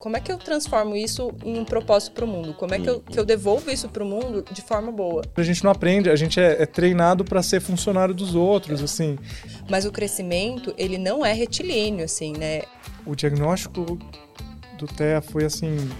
Como é que eu transformo isso em um propósito para o mundo? Como é que eu, que eu devolvo isso para o mundo de forma boa? A gente não aprende, a gente é, é treinado para ser funcionário dos outros, assim. Mas o crescimento, ele não é retilíneo, assim, né? O diagnóstico do TEA foi, assim,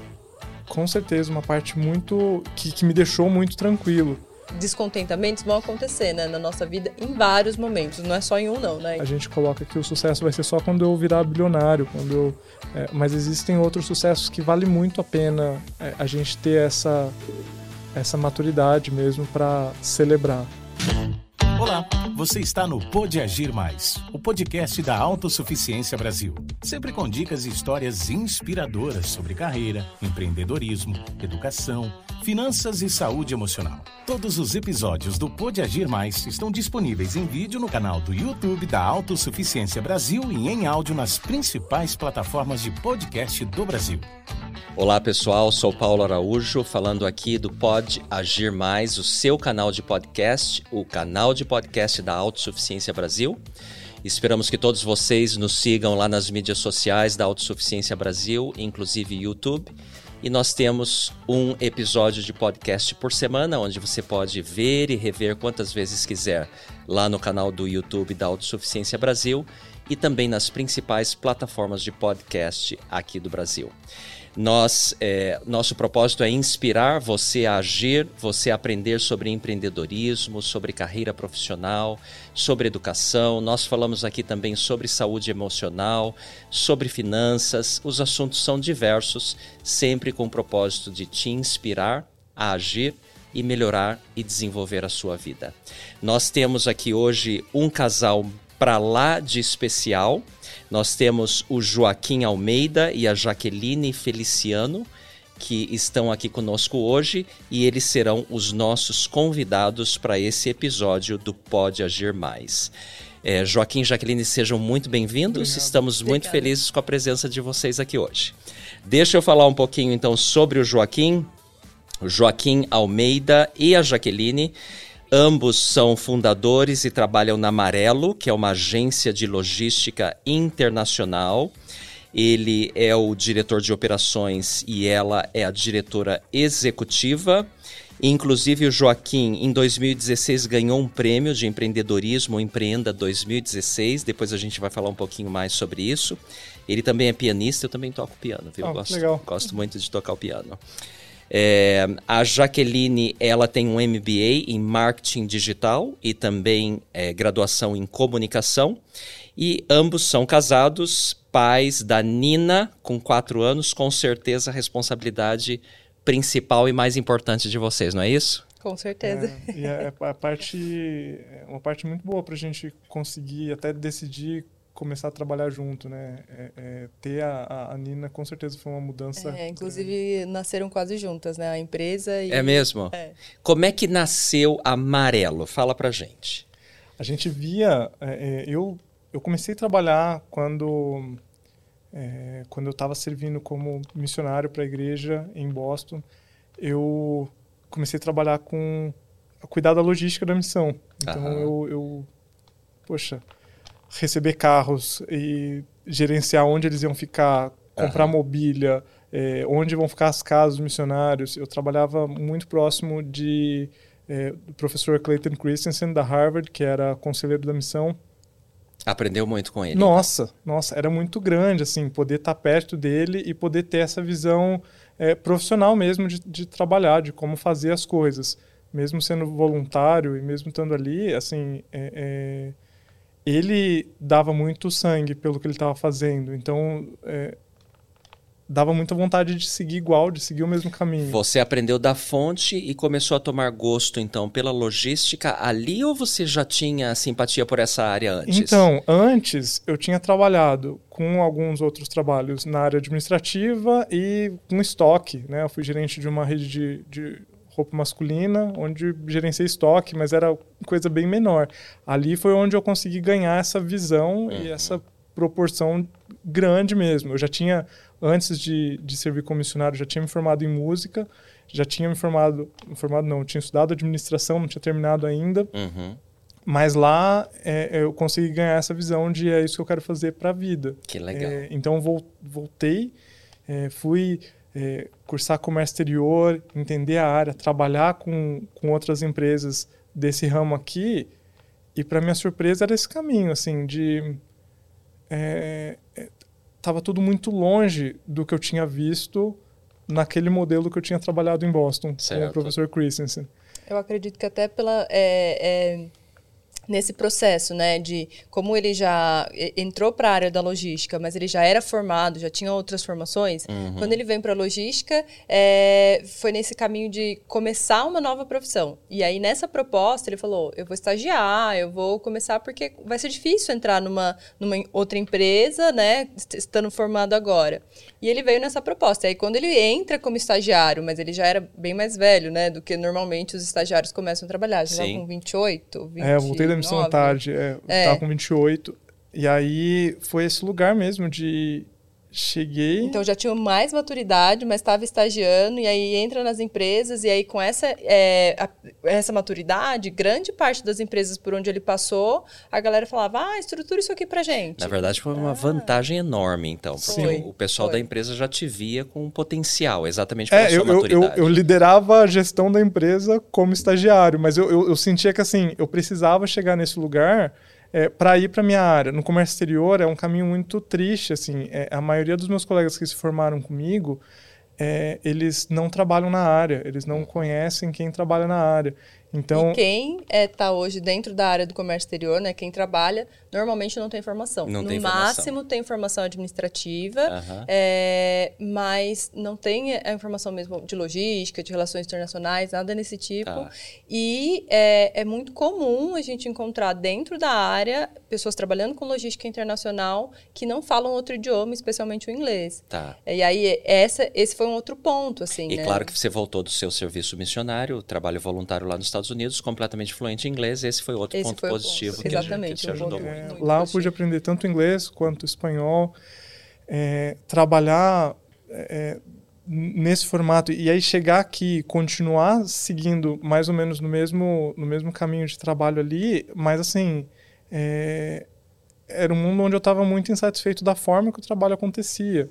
com certeza uma parte muito... que, que me deixou muito tranquilo descontentamentos vão acontecer né, na nossa vida em vários momentos, não é só em um não, né? A gente coloca que o sucesso vai ser só quando eu virar bilionário, quando eu, é, mas existem outros sucessos que vale muito a pena é, a gente ter essa essa maturidade mesmo para celebrar. Olá, você está no Pode Agir Mais, o podcast da Autossuficiência Brasil. Sempre com dicas e histórias inspiradoras sobre carreira, empreendedorismo, educação, finanças e saúde emocional. Todos os episódios do Pode Agir Mais estão disponíveis em vídeo no canal do YouTube da Autossuficiência Brasil e em áudio nas principais plataformas de podcast do Brasil. Olá pessoal, sou Paulo Araújo, falando aqui do Pode Agir Mais, o seu canal de podcast, o canal de podcast da Autossuficiência Brasil. Esperamos que todos vocês nos sigam lá nas mídias sociais da Autossuficiência Brasil, inclusive YouTube. E nós temos um episódio de podcast por semana, onde você pode ver e rever quantas vezes quiser lá no canal do YouTube da Autossuficiência Brasil e também nas principais plataformas de podcast aqui do Brasil. Nós, é, nosso propósito é inspirar você a agir, você a aprender sobre empreendedorismo, sobre carreira profissional, sobre educação. Nós falamos aqui também sobre saúde emocional, sobre finanças. Os assuntos são diversos, sempre com o propósito de te inspirar a agir e melhorar e desenvolver a sua vida. Nós temos aqui hoje um casal para lá de especial. Nós temos o Joaquim Almeida e a Jaqueline Feliciano, que estão aqui conosco hoje e eles serão os nossos convidados para esse episódio do Pode Agir Mais. É, Joaquim e Jaqueline, sejam muito bem-vindos. Estamos muito Obrigada. felizes com a presença de vocês aqui hoje. Deixa eu falar um pouquinho então sobre o Joaquim. O Joaquim Almeida e a Jaqueline Ambos são fundadores e trabalham na Amarelo, que é uma agência de logística internacional. Ele é o diretor de operações e ela é a diretora executiva. Inclusive, o Joaquim, em 2016, ganhou um prêmio de empreendedorismo, Empreenda 2016. Depois a gente vai falar um pouquinho mais sobre isso. Ele também é pianista, eu também toco piano, viu? Oh, gosto, legal. gosto muito de tocar o piano. É, a Jaqueline ela tem um MBA em marketing digital e também é, graduação em comunicação. E ambos são casados, pais da Nina, com quatro anos, com certeza a responsabilidade principal e mais importante de vocês, não é isso? Com certeza. É, e a, a parte, é uma parte muito boa para a gente conseguir até decidir começar a trabalhar junto, né? É, é, ter a, a, Nina com certeza foi uma mudança. É, inclusive nasceram quase juntas, né? A empresa e. É mesmo? É. Como é que nasceu Amarelo? Fala pra gente. A gente via. É, é, eu, eu comecei a trabalhar quando. É, quando eu estava servindo como missionário para a igreja em Boston, eu comecei a trabalhar com a cuidar da logística da missão. Então eu, eu, poxa, receber carros e gerenciar onde eles iam ficar, comprar uhum. mobília, é, onde vão ficar as casas dos missionários. Eu trabalhava muito próximo de é, do professor Clayton Christensen da Harvard, que era conselheiro da missão. Aprendeu muito com ele. Nossa, então. nossa, era muito grande assim poder estar perto dele e poder ter essa visão é, profissional mesmo de, de trabalhar, de como fazer as coisas, mesmo sendo voluntário e mesmo estando ali, assim. É, é ele dava muito sangue pelo que ele estava fazendo. Então, é, dava muita vontade de seguir igual, de seguir o mesmo caminho. Você aprendeu da fonte e começou a tomar gosto, então, pela logística ali ou você já tinha simpatia por essa área antes? Então, antes eu tinha trabalhado com alguns outros trabalhos na área administrativa e com estoque. Né? Eu fui gerente de uma rede de, de roupa masculina, onde gerenciei estoque, mas era coisa bem menor. Ali foi onde eu consegui ganhar essa visão uhum. e essa proporção grande mesmo. Eu já tinha, antes de, de servir como missionário, já tinha me formado em música, já tinha me formado, formado não, tinha estudado administração, não tinha terminado ainda. Uhum. Mas lá é, eu consegui ganhar essa visão de é isso que eu quero fazer para a vida. Que legal. É, então voltei é, fui é, cursar comércio exterior, entender a área, trabalhar com, com outras empresas desse ramo aqui. E para minha surpresa era esse caminho, assim, de estava é, tudo muito longe do que eu tinha visto naquele modelo que eu tinha trabalhado em Boston certo. com o professor Christensen. Eu acredito que até pela é, é nesse processo, né, de como ele já entrou para a área da logística, mas ele já era formado, já tinha outras formações. Uhum. Quando ele vem para a logística, é, foi nesse caminho de começar uma nova profissão. E aí nessa proposta ele falou: eu vou estagiar, eu vou começar porque vai ser difícil entrar numa, numa outra empresa, né, estando formado agora. E ele veio nessa proposta. E aí quando ele entra como estagiário, mas ele já era bem mais velho, né, do que normalmente os estagiários começam a trabalhar, já com 28, 20. É, eu voltei da missão à tarde, é, é. tava com 28. E aí foi esse lugar mesmo de cheguei. Então já tinha mais maturidade, mas estava estagiando, e aí entra nas empresas, e aí com essa, é, a, essa maturidade, grande parte das empresas por onde ele passou, a galera falava: ah, estrutura isso aqui pra gente. Na verdade, foi uma ah. vantagem enorme, então. Porque Sim. o pessoal foi. da empresa já te via com um potencial, exatamente pela é, sua eu, maturidade. Eu, eu, liderava a gestão da empresa como estagiário, mas eu, eu, eu sentia que assim, eu precisava chegar nesse lugar é, para ir para minha área. No comércio exterior é um caminho muito triste, assim. É, a maioria dos meus colegas que se formaram comigo, é, eles não trabalham na área, eles não conhecem quem trabalha na área. Então, e quem está é, tá hoje dentro da área do comércio exterior, né, quem trabalha, normalmente não tem formação. Não no tem máximo tem informação administrativa, uhum. é, mas não tem a informação mesmo de logística, de relações internacionais, nada nesse tipo. Tá. E é, é, muito comum a gente encontrar dentro da área pessoas trabalhando com logística internacional que não falam outro idioma, especialmente o inglês. Tá. E aí essa, esse foi um outro ponto, assim. E né? claro que você voltou do seu serviço missionário, trabalho voluntário lá nos Estados Estados Unidos, completamente fluente em inglês. Esse foi outro Esse ponto foi positivo que, Exatamente, que te ajudou muito. É, lá eu pude aprender tanto inglês quanto espanhol, é, trabalhar é, nesse formato e aí chegar aqui, continuar seguindo mais ou menos no mesmo no mesmo caminho de trabalho ali, mas assim é, era um mundo onde eu estava muito insatisfeito da forma que o trabalho acontecia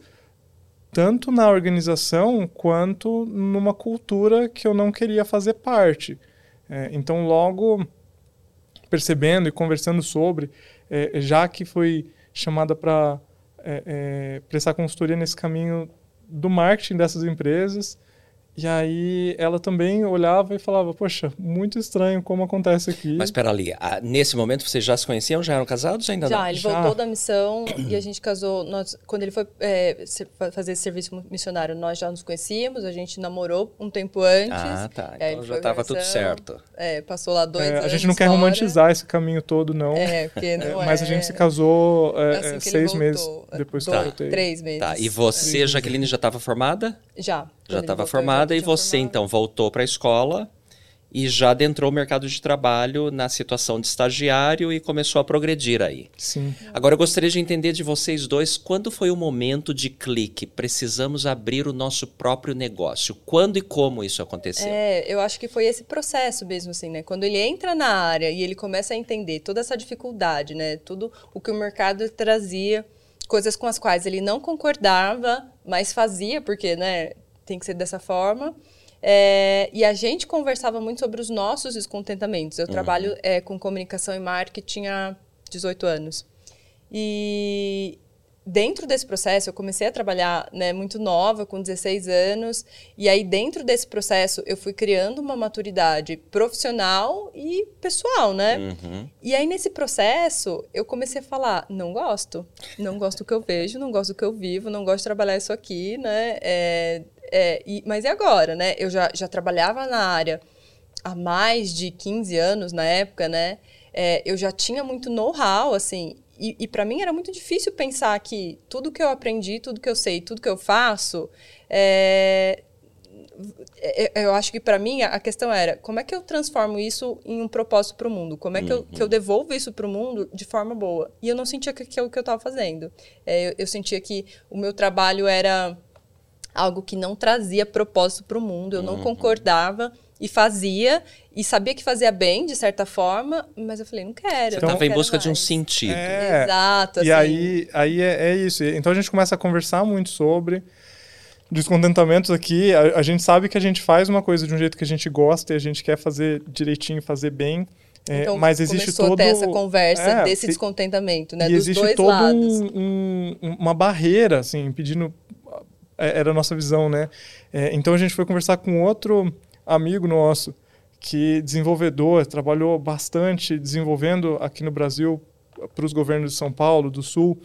tanto na organização quanto numa cultura que eu não queria fazer parte. É, então, logo percebendo e conversando sobre, é, já que foi chamada para é, é, prestar consultoria nesse caminho do marketing dessas empresas, e aí ela também olhava e falava, poxa, muito estranho como acontece aqui. Mas espera ali, nesse momento vocês já se conheciam, já eram casados ainda já, não? Ele já, ele voltou da missão e a gente casou. Nós, quando ele foi é, fazer esse serviço missionário, nós já nos conhecíamos, a gente namorou um tempo antes. Ah, tá. Então já estava tudo certo. É, passou lá dois é, A gente não quer fora. romantizar esse caminho todo, não. É, porque não é. Mas a gente se casou é, assim seis meses depois que eu voltei. Três meses. Tá, e você, Jaqueline, já estava formada? Já já estava formada e você formado. então voltou para a escola e já adentrou o mercado de trabalho na situação de estagiário e começou a progredir aí. Sim. Agora eu gostaria de entender de vocês dois quando foi o momento de clique. Precisamos abrir o nosso próprio negócio. Quando e como isso aconteceu? É, eu acho que foi esse processo mesmo assim, né? Quando ele entra na área e ele começa a entender toda essa dificuldade, né? Tudo o que o mercado trazia, coisas com as quais ele não concordava, mas fazia porque, né? Tem que ser dessa forma. É, e a gente conversava muito sobre os nossos descontentamentos. Eu uhum. trabalho é, com comunicação e marketing há 18 anos. E dentro desse processo, eu comecei a trabalhar né, muito nova, com 16 anos. E aí, dentro desse processo, eu fui criando uma maturidade profissional e pessoal, né? Uhum. E aí, nesse processo, eu comecei a falar: não gosto. Não gosto do que eu vejo, não gosto do que eu vivo, não gosto de trabalhar isso aqui, né? É, é, e, mas e agora, né? Eu já, já trabalhava na área há mais de 15 anos na época, né? É, eu já tinha muito know-how, assim, e, e para mim era muito difícil pensar que tudo que eu aprendi, tudo que eu sei, tudo que eu faço, é, é eu acho que para mim a questão era como é que eu transformo isso em um propósito para o mundo? Como é que, eu, que eu uhum. devolvo isso para o mundo de forma boa? E eu não sentia que, que é o que eu estava fazendo. É, eu, eu sentia que o meu trabalho era algo que não trazia propósito para o mundo, eu não uhum. concordava e fazia e sabia que fazia bem de certa forma, mas eu falei não quero. Você estava em busca mais. de um sentido. É, Exato. E assim. aí, aí é, é, isso. Então a gente começa a conversar muito sobre descontentamentos aqui. A, a, gente sabe que a gente faz uma coisa de um jeito que a gente gosta e a gente quer fazer direitinho, fazer bem. É, então, mas existe todo até essa conversa é, desse descontentamento, né? E dos existe todo um, um, uma barreira, assim, impedindo era a nossa visão, né? É, então a gente foi conversar com outro amigo nosso que desenvolvedor, trabalhou bastante desenvolvendo aqui no Brasil para os governos de São Paulo, do Sul,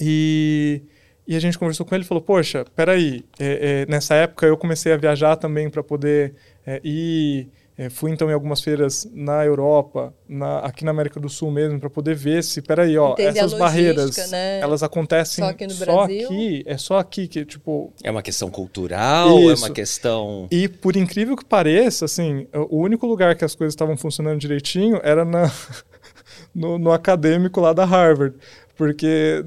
e, e a gente conversou com ele e falou, poxa, peraí, é, é, nessa época eu comecei a viajar também para poder é, ir é, fui então em algumas feiras na Europa, na, aqui na América do Sul mesmo, para poder ver se, peraí, ó, Entende essas barreiras, né? elas acontecem só aqui no só Brasil? aqui, é só aqui que, tipo... É uma questão cultural, Isso. é uma questão... E por incrível que pareça, assim, o único lugar que as coisas estavam funcionando direitinho era na, no, no acadêmico lá da Harvard, porque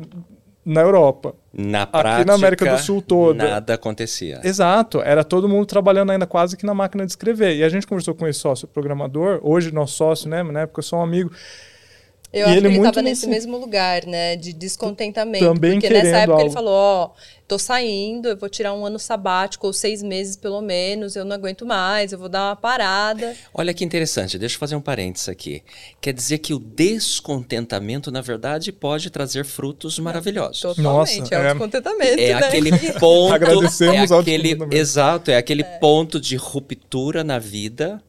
na Europa. Na prática, aqui na América do Sul toda. Nada acontecia. Exato. Era todo mundo trabalhando ainda quase que na máquina de escrever. E a gente conversou com esse sócio programador, hoje nosso sócio, né? Na época eu sou um amigo. Eu e acho ele que ele estava nesse mesmo lugar, né? De descontentamento. Também porque nessa época algo. ele falou, ó, oh, tô saindo, eu vou tirar um ano sabático, ou seis meses pelo menos, eu não aguento mais, eu vou dar uma parada. Olha que interessante, deixa eu fazer um parênteses aqui. Quer dizer que o descontentamento, na verdade, pode trazer frutos maravilhosos. Totalmente, Nossa, é, é o descontentamento. É né? aquele ponto. Agradecemos é aquele, Exato, é aquele é. ponto de ruptura na vida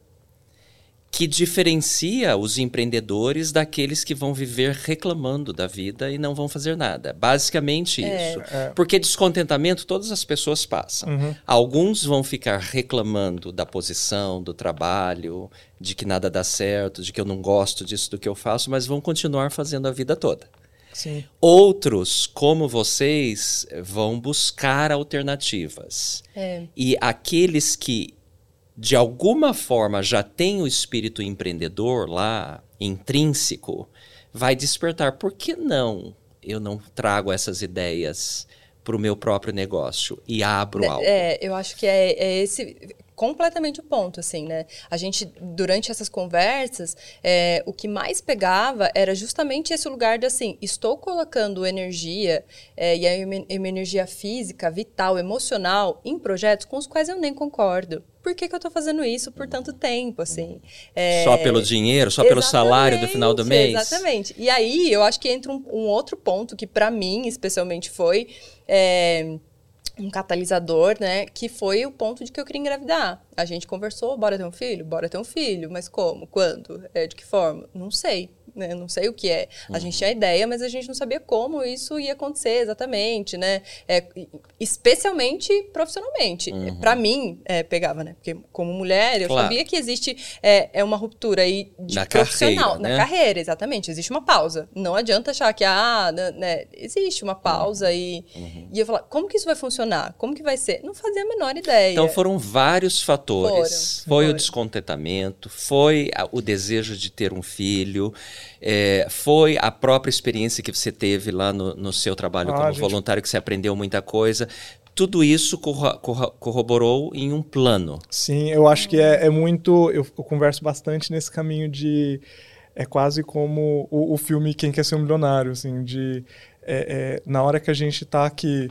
que diferencia os empreendedores daqueles que vão viver reclamando da vida e não vão fazer nada. Basicamente é. isso. É. Porque descontentamento todas as pessoas passam. Uhum. Alguns vão ficar reclamando da posição, do trabalho, de que nada dá certo, de que eu não gosto disso do que eu faço, mas vão continuar fazendo a vida toda. Sim. Outros, como vocês, vão buscar alternativas. É. E aqueles que de alguma forma já tem o espírito empreendedor lá, intrínseco, vai despertar. Por que não eu não trago essas ideias para o meu próprio negócio e abro é, algo? É, eu acho que é, é esse completamente o ponto, assim, né? A gente, durante essas conversas, é, o que mais pegava era justamente esse lugar de, assim, estou colocando energia, é, e aí uma, uma energia física, vital, emocional, em projetos com os quais eu nem concordo por que, que eu estou fazendo isso por tanto tempo, assim. É... Só pelo dinheiro, só pelo salário do final do mês? Exatamente. E aí, eu acho que entra um, um outro ponto que, para mim, especialmente, foi... É um catalisador, né? Que foi o ponto de que eu queria engravidar. A gente conversou, bora ter um filho? Bora ter um filho, mas como? Quando? É, de que forma? Não sei né? Não sei o que é. A uhum. gente tinha ideia, mas a gente não sabia como isso ia acontecer exatamente, né? É, especialmente profissionalmente. Uhum. Para mim, é, pegava, né? Porque como mulher, eu claro. sabia que existe é, é uma ruptura aí de na profissional. Carreira, né? Na carreira, exatamente. Existe uma pausa. Não adianta achar que, ah, né, né existe uma pausa uhum. e... Uhum. E eu falar, como que isso vai funcionar? Como que vai ser? Não fazia a menor ideia. Então foram vários fatores. Foram, foi foram. o descontentamento, foi o desejo de ter um filho, é, foi a própria experiência que você teve lá no, no seu trabalho ah, como gente... voluntário, que você aprendeu muita coisa. Tudo isso corro corro corroborou em um plano. Sim, eu acho que é, é muito. Eu, eu, converso bastante nesse caminho de. É quase como o, o filme Quem Quer Ser um Milionário, assim, de. É, é, na hora que a gente está aqui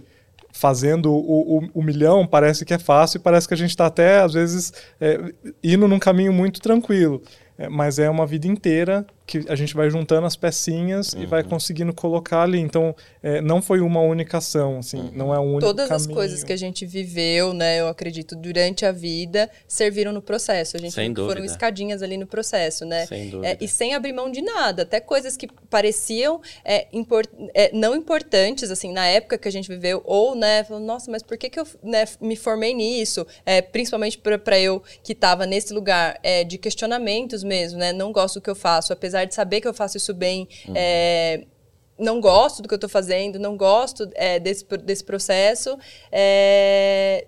fazendo o, o, o, milhão, parece que é fácil e parece que a gente está até, às vezes, é, indo num caminho muito tranquilo. É, mas é uma vida inteira que a gente vai juntando as pecinhas uhum. e vai uhum. conseguindo colocar ali. Então, é, não foi uma única ação, assim, uhum. não é um único Todas caminho. as coisas que a gente viveu, né, eu acredito, durante a vida, serviram no processo. A gente sem foram dúvida. escadinhas ali no processo, né? Sem dúvida. É, e sem abrir mão de nada, até coisas que pareciam é, import, é, não importantes, assim, na época que a gente viveu, ou, né, falando, nossa, mas por que, que eu né, me formei nisso? É, principalmente para eu que estava nesse lugar é, de questionamentos mesmo, né? Não gosto do que eu faço, apesar apesar de saber que eu faço isso bem, uhum. é, não gosto do que eu estou fazendo, não gosto é, desse, desse processo. É,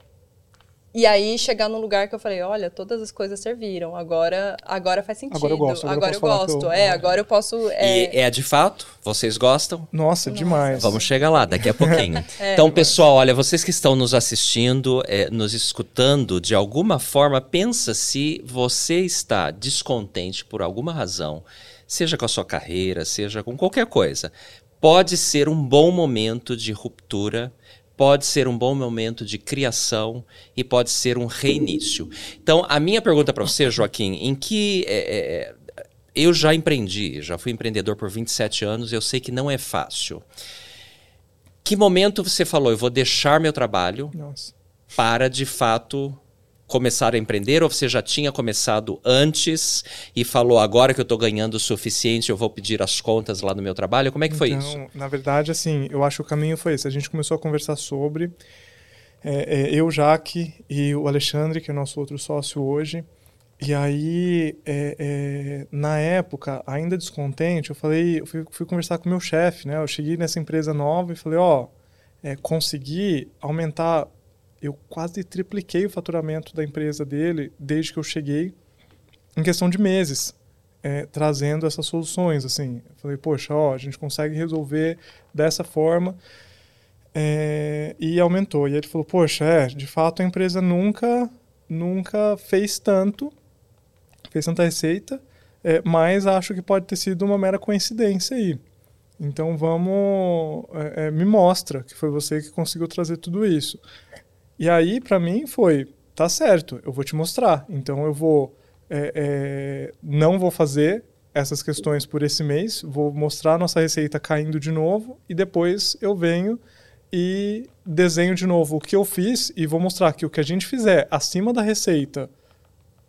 e aí chegar num lugar que eu falei, olha, todas as coisas serviram, agora, agora faz sentido. Agora eu gosto. Agora, agora eu, gosto. Eu... É, agora eu posso. É... E é de fato? Vocês gostam? Nossa, Nossa. demais. Vamos chegar lá daqui a pouquinho. é, então, pessoal, olha, vocês que estão nos assistindo, é, nos escutando, de alguma forma, pensa se você está descontente por alguma razão seja com a sua carreira, seja com qualquer coisa, pode ser um bom momento de ruptura pode ser um bom momento de criação e pode ser um reinício. Então, a minha pergunta para você, Joaquim, em que é, é, eu já empreendi, já fui empreendedor por 27 anos, eu sei que não é fácil. Que momento você falou, eu vou deixar meu trabalho Nossa. para de fato começar a empreender ou você já tinha começado antes e falou agora que eu estou ganhando o suficiente eu vou pedir as contas lá no meu trabalho? Como é que foi então, isso? Na verdade, assim, eu acho que o caminho foi esse. A gente começou a conversar sobre é, é, eu, Jaque e o Alexandre, que é nosso outro sócio hoje. E aí, é, é, na época, ainda descontente, eu falei, eu fui, fui conversar com o meu chefe, né? Eu cheguei nessa empresa nova e falei, ó, é, consegui aumentar eu quase tripliquei o faturamento da empresa dele desde que eu cheguei, em questão de meses, é, trazendo essas soluções. Assim, falei, poxa, ó, a gente consegue resolver dessa forma. É, e aumentou. E ele falou, poxa, é, de fato a empresa nunca, nunca fez tanto, fez tanta receita, é, mas acho que pode ter sido uma mera coincidência aí. Então vamos, é, é, me mostra que foi você que conseguiu trazer tudo isso. E aí, para mim, foi: tá certo, eu vou te mostrar. Então, eu vou. É, é, não vou fazer essas questões por esse mês, vou mostrar nossa receita caindo de novo e depois eu venho e desenho de novo o que eu fiz e vou mostrar que o que a gente fizer acima da receita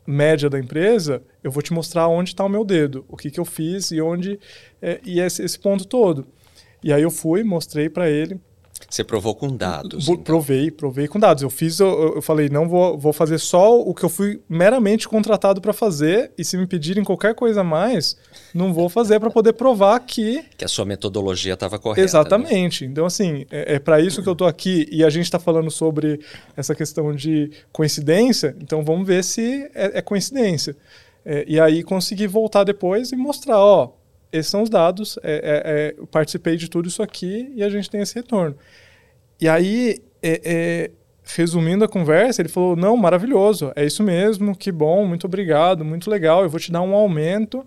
média da empresa, eu vou te mostrar onde está o meu dedo, o que, que eu fiz e onde é, e esse, esse ponto todo. E aí eu fui, mostrei para ele você provou com dados. Então. Provei, provei com dados. Eu fiz, eu, eu, falei, não vou, vou fazer só o que eu fui meramente contratado para fazer, e se me pedirem qualquer coisa a mais, não vou fazer para poder provar que. Que a sua metodologia estava correta. Exatamente. Né? Então, assim, é, é para isso que eu estou aqui, e a gente está falando sobre essa questão de coincidência, então vamos ver se é, é coincidência. É, e aí consegui voltar depois e mostrar, ó, esses são os dados, é, é, é, participei de tudo isso aqui e a gente tem esse retorno. E aí, é, é, resumindo a conversa, ele falou: Não, maravilhoso, é isso mesmo, que bom, muito obrigado, muito legal, eu vou te dar um aumento.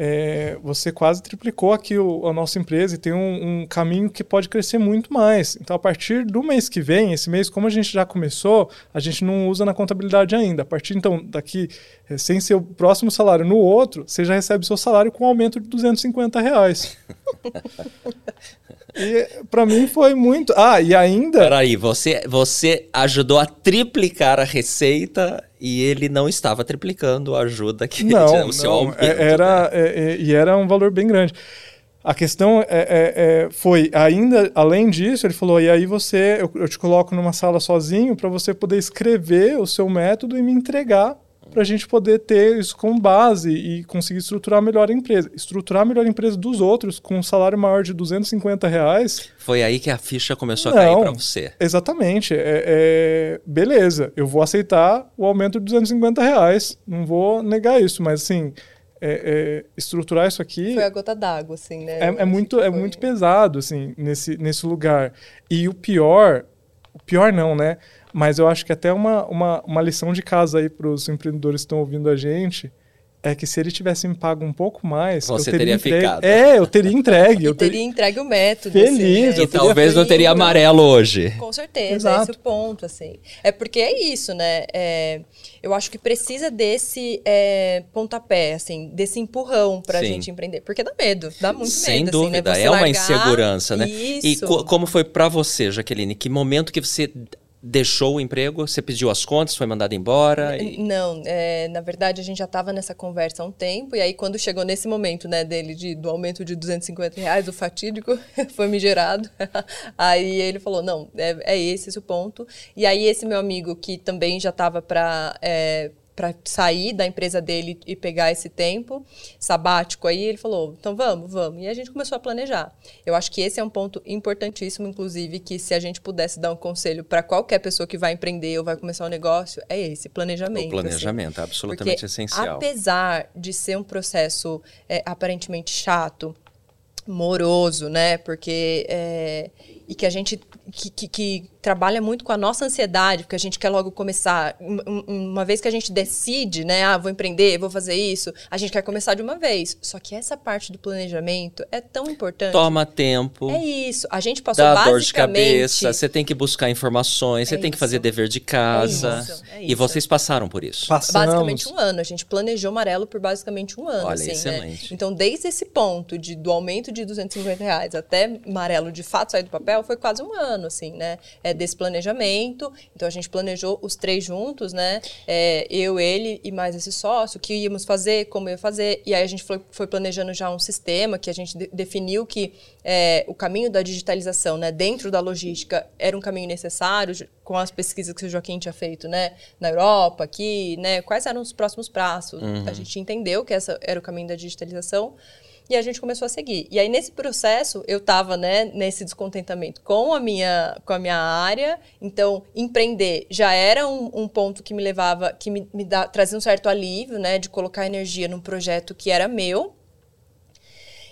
É, você quase triplicou aqui o, a nossa empresa e tem um, um, caminho que pode crescer muito mais. Então, a partir do mês que vem, esse mês, como a gente já começou, a gente não usa na contabilidade ainda. A partir, então, daqui, sem seu próximo salário no outro, você já recebe seu salário com um aumento de 250 reais. E para mim foi muito. Ah, e ainda. Peraí, você, você ajudou a triplicar a receita e ele não estava triplicando a ajuda que não, o seu não, aumento. É, era, né? é, é, e era um valor bem grande. A questão é, é, é, foi, ainda além disso, ele falou: e aí você, eu, eu te coloco numa sala sozinho para você poder escrever o seu método e me entregar para a gente poder ter isso como base e conseguir estruturar melhor a empresa. Estruturar melhor a empresa dos outros com um salário maior de 250 reais. Foi aí que a ficha começou Não, a cair para você. Exatamente. É, é, beleza, eu vou aceitar o aumento de 250 reais. Não vou negar isso, mas assim. É, é, estruturar isso aqui. Foi a gota d'água, assim, né? É, é muito, é muito pesado, assim, nesse, nesse lugar. E o pior, o pior não, né? Mas eu acho que até uma, uma, uma lição de casa aí para os empreendedores que estão ouvindo a gente é que se ele tivesse me pago um pouco mais, você teria, teria entregue. ficado. É, eu teria entregue. eu teria, teria entregue o método. Feliz. Assim, né? E talvez não teria amarelo hoje. Com certeza, Exato. esse é o ponto, assim. É porque é isso, né? É, eu acho que precisa desse é, pontapé, assim, desse empurrão para a gente empreender. Porque dá medo, dá muito Sem medo. Sem dúvida, assim, né? é uma insegurança, né? Isso. E co como foi para você, Jaqueline? Que momento que você deixou o emprego? Você pediu as contas, foi mandado embora? E... Não, é, na verdade a gente já estava nessa conversa há um tempo e aí quando chegou nesse momento, né, dele de, do aumento de 250 reais, o fatídico foi me gerado. aí ele falou, não, é, é esse, esse o ponto. E aí esse meu amigo que também já estava para é, para sair da empresa dele e pegar esse tempo sabático aí, ele falou: "Então vamos, vamos". E a gente começou a planejar. Eu acho que esse é um ponto importantíssimo, inclusive, que se a gente pudesse dar um conselho para qualquer pessoa que vai empreender ou vai começar um negócio, é esse planejamento. O planejamento, assim. absolutamente Porque, essencial. Apesar de ser um processo é, aparentemente chato, moroso, né? Porque é, e que a gente que, que, que, trabalha muito com a nossa ansiedade, porque a gente quer logo começar. Uma vez que a gente decide, né, ah, vou empreender, vou fazer isso, a gente quer começar de uma vez. Só que essa parte do planejamento é tão importante. Toma tempo. É isso. A gente passou dá basicamente... dor de cabeça, você tem que buscar informações, você É tem que isso. fazer dever de casa. É isso, é E isso. vocês passaram por isso. Passamos. Basicamente um ano. A gente planejou amarelo por basicamente um ano. Olha, assim, excelente. Né? Então, desde esse ponto de, do aumento de 250 reais até amarelo de fato sair do papel, foi quase um ano, assim, né? É, desse planejamento. Então, a gente planejou os três juntos, né? É, eu, ele e mais esse sócio, o que íamos fazer, como ia fazer. E aí, a gente foi, foi planejando já um sistema que a gente de- definiu que é, o caminho da digitalização, né? Dentro da logística, era um caminho necessário, com as pesquisas que o Joaquim tinha feito, né? Na Europa, aqui, né? Quais eram os próximos passos? A gente entendeu que essa era o caminho da digitalização e a gente começou a seguir. E aí nesse processo eu estava, né, nesse descontentamento com a minha com a minha área. Então empreender já era um, um ponto que me levava, que me, me dá, trazia um certo alívio, né, de colocar energia num projeto que era meu.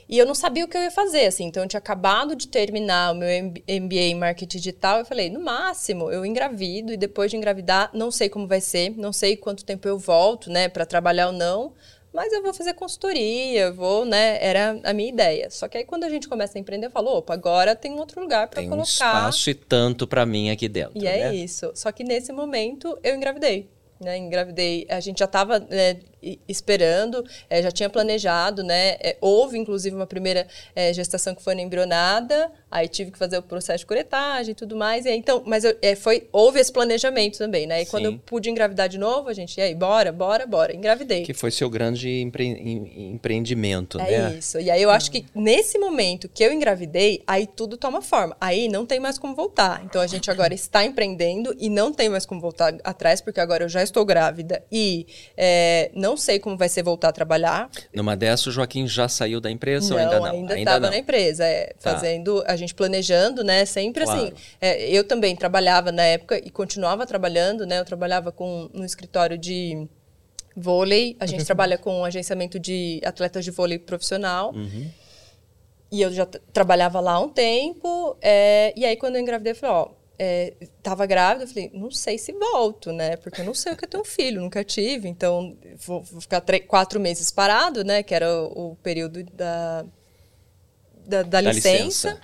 E eu não sabia o que eu ia fazer, assim. Então, eu tinha acabado de terminar o meu MBA em marketing digital. Eu falei, no máximo, eu engravido e depois de engravidar, não sei como vai ser, não sei quanto tempo eu volto, né, para trabalhar ou não. Mas eu vou fazer consultoria, eu vou, né? Era a minha ideia. Só que aí, quando a gente começa a empreender, eu falo, opa, agora tem um outro lugar para Tem um colocar. espaço e tanto pra mim aqui dentro. E é né? isso. Só que nesse momento eu engravidei. Né? Engravidei. A gente já estava né, esperando, eh, já tinha planejado, né? Eh, houve, inclusive, uma primeira eh, gestação que foi na embrionada, aí tive que fazer o processo de curetagem e tudo mais. E aí, então, mas eu, eh, foi, houve esse planejamento também, né? E quando Sim. eu pude engravidar de novo, a gente, e aí, bora, bora, bora. Engravidei. Que foi seu grande empre- em- empreendimento, É né? isso. E aí eu acho que nesse momento que eu engravidei, aí tudo toma forma. Aí não tem mais como voltar. Então a gente agora está empreendendo e não tem mais como voltar atrás, porque agora eu já estou grávida e é, não sei como vai ser voltar a trabalhar. Numa dessa, o Joaquim já saiu da empresa não, ou ainda não? ainda estava na empresa, é, Tá. fazendo, a gente planejando, né? Sempre Claro. assim. É, eu também trabalhava na época e continuava trabalhando, né? Eu trabalhava com no escritório de vôlei. A gente trabalha com agenciamento de atletas de vôlei profissional. Uhum. E eu já trabalhava lá há um tempo. é, e aí, quando eu engravidei, eu falei, ó, é, tava grávida, eu falei, não sei se volto, né? Porque eu não sei o que é ter um filho, nunca tive. Então, vou, vou ficar tre- quatro meses parado, né? Que era o, o período da, da, da Dá licença. licença.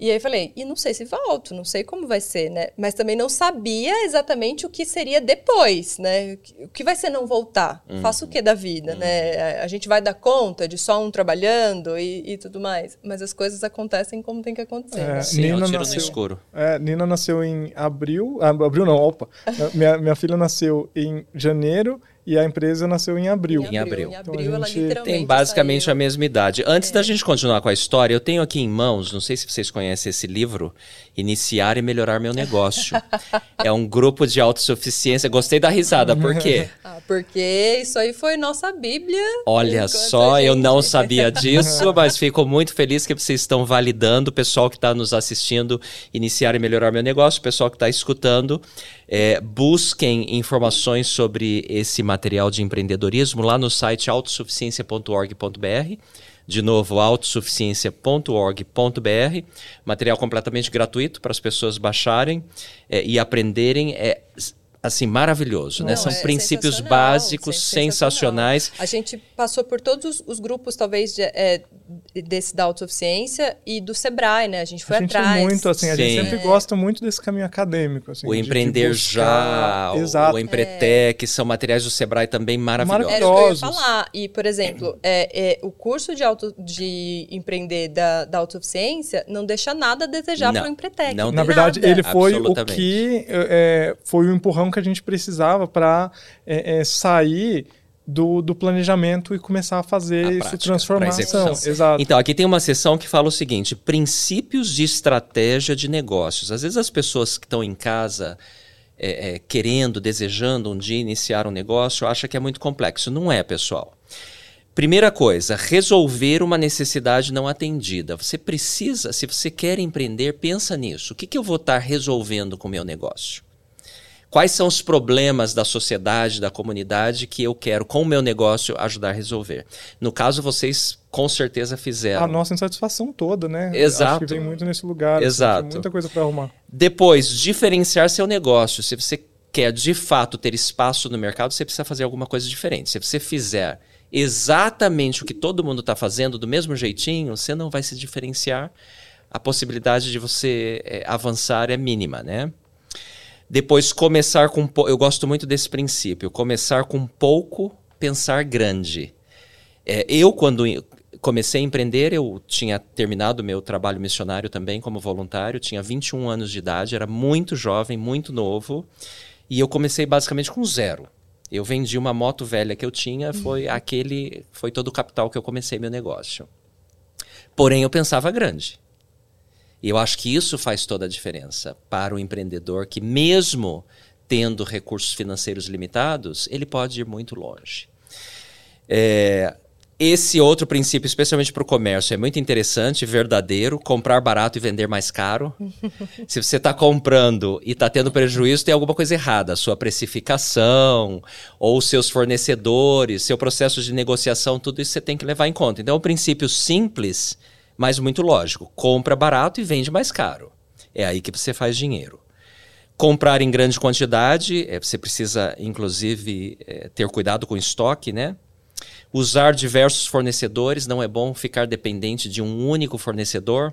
E aí falei, e não sei se volto, não sei como vai ser, né? Mas também não sabia exatamente o que seria depois, né? O que- vai ser não voltar? Uhum. Faço o que da vida, né? A gente vai dar conta de só um trabalhando e, e tudo mais. Mas as coisas acontecem como tem que acontecer. É, né? Sim, é Nina tiro no nasceu- escuro. É, Nina nasceu em abril. ah, abril não, opa. minha, minha filha nasceu em janeiro e a empresa nasceu em abril. Em abril. Em Então, abril, a ela gente literalmente Tem basicamente saiu. a mesma idade. Antes É. da gente continuar com a história, eu tenho aqui em mãos, não sei se vocês conhecem esse livro, Iniciar e Melhorar Meu Negócio. é um grupo de autossuficiência. Gostei da risada, por quê? Ah, porque isso aí foi nossa Bíblia. Olha só, a eu gente- não sabia disso, mas fico muito feliz que vocês estão validando, o pessoal que está nos assistindo, iniciar e melhorar meu negócio, o pessoal que está escutando, é, busquem informações sobre esse material de empreendedorismo lá no site autossuficiência.org.br. De novo, autossuficiência.org.br. Material completamente gratuito para as pessoas baixarem é, e aprenderem. É, assim, maravilhoso, né? Não, São é princípios sensacional, básicos, sen- sensacionais. A gente passou por todos os, os grupos, talvez, de, é, desse da autossuficiência e do Sebrae, né? A gente foi a gente atrás. é muito assim, a gente Sim. sempre gosta muito desse caminho acadêmico. Assim, O de- de Empreender buscar- Já, Exato. o Empretec, são materiais do Sebrae também maravilhosos. Era o que eu ia Maravilhosos. falar. E, por exemplo, é, é, o curso de, auto, de empreender da, da autossuficiência não deixa nada a desejar para o Empretec. não Na verdade, Nada. ele foi o Absolutamente. que é, foi o empurrão que a gente precisava para sair do, do planejamento e começar a fazer A isso prática, transformar ação. execução. Exato. Então, aqui tem uma seção que fala o seguinte: princípios de estratégia de negócios. Às vezes as pessoas que estão em casa é, é, querendo, desejando um dia iniciar um negócio, acham que é muito complexo. Não é, pessoal. Primeira coisa, resolver uma necessidade não atendida. Você precisa, se você quer empreender, pensa nisso. O que, que eu vou estar resolvendo com o meu negócio? Quais são os problemas da sociedade, da comunidade que eu quero, com o meu negócio, ajudar a resolver? No caso, vocês com certeza fizeram. A nossa insatisfação toda, né? Exato. Acho que vem muito nesse lugar. Exato. Assim, muita coisa para arrumar. Depois, diferenciar seu negócio. Se você quer de fato ter espaço no mercado, você precisa fazer alguma coisa diferente. Se você fizer exatamente o que todo mundo está fazendo do mesmo jeitinho, você não vai se diferenciar. A possibilidade de você é, avançar é mínima, né? Depois, começar com. Eu gosto muito desse princípio. Começar com pouco, pensar grande. É, eu, quando comecei a empreender, eu tinha terminado meu trabalho missionário também como voluntário, tinha 21 anos de idade, era muito jovem, muito novo, e eu comecei basicamente com zero. Eu vendi uma moto velha que eu tinha, foi uhum. aquele, foi todo o capital que eu comecei meu negócio. Porém, eu pensava grande. E eu acho que isso faz toda a diferença para o empreendedor que, mesmo tendo recursos financeiros limitados, ele pode ir muito longe. É, esse outro princípio, especialmente para o comércio, é muito interessante, verdadeiro, comprar barato e vender mais caro. Se você está comprando e está tendo prejuízo, tem alguma coisa errada. A sua precificação, ou seus fornecedores, seu processo de negociação, tudo isso você tem que levar em conta. Então, é um princípio simples mas muito lógico. Compra barato e vende mais caro. É aí que você faz dinheiro. Comprar em grande quantidade, é, você precisa, inclusive, é, ter cuidado com o estoque, né? Usar diversos fornecedores, não é bom ficar dependente de um único fornecedor.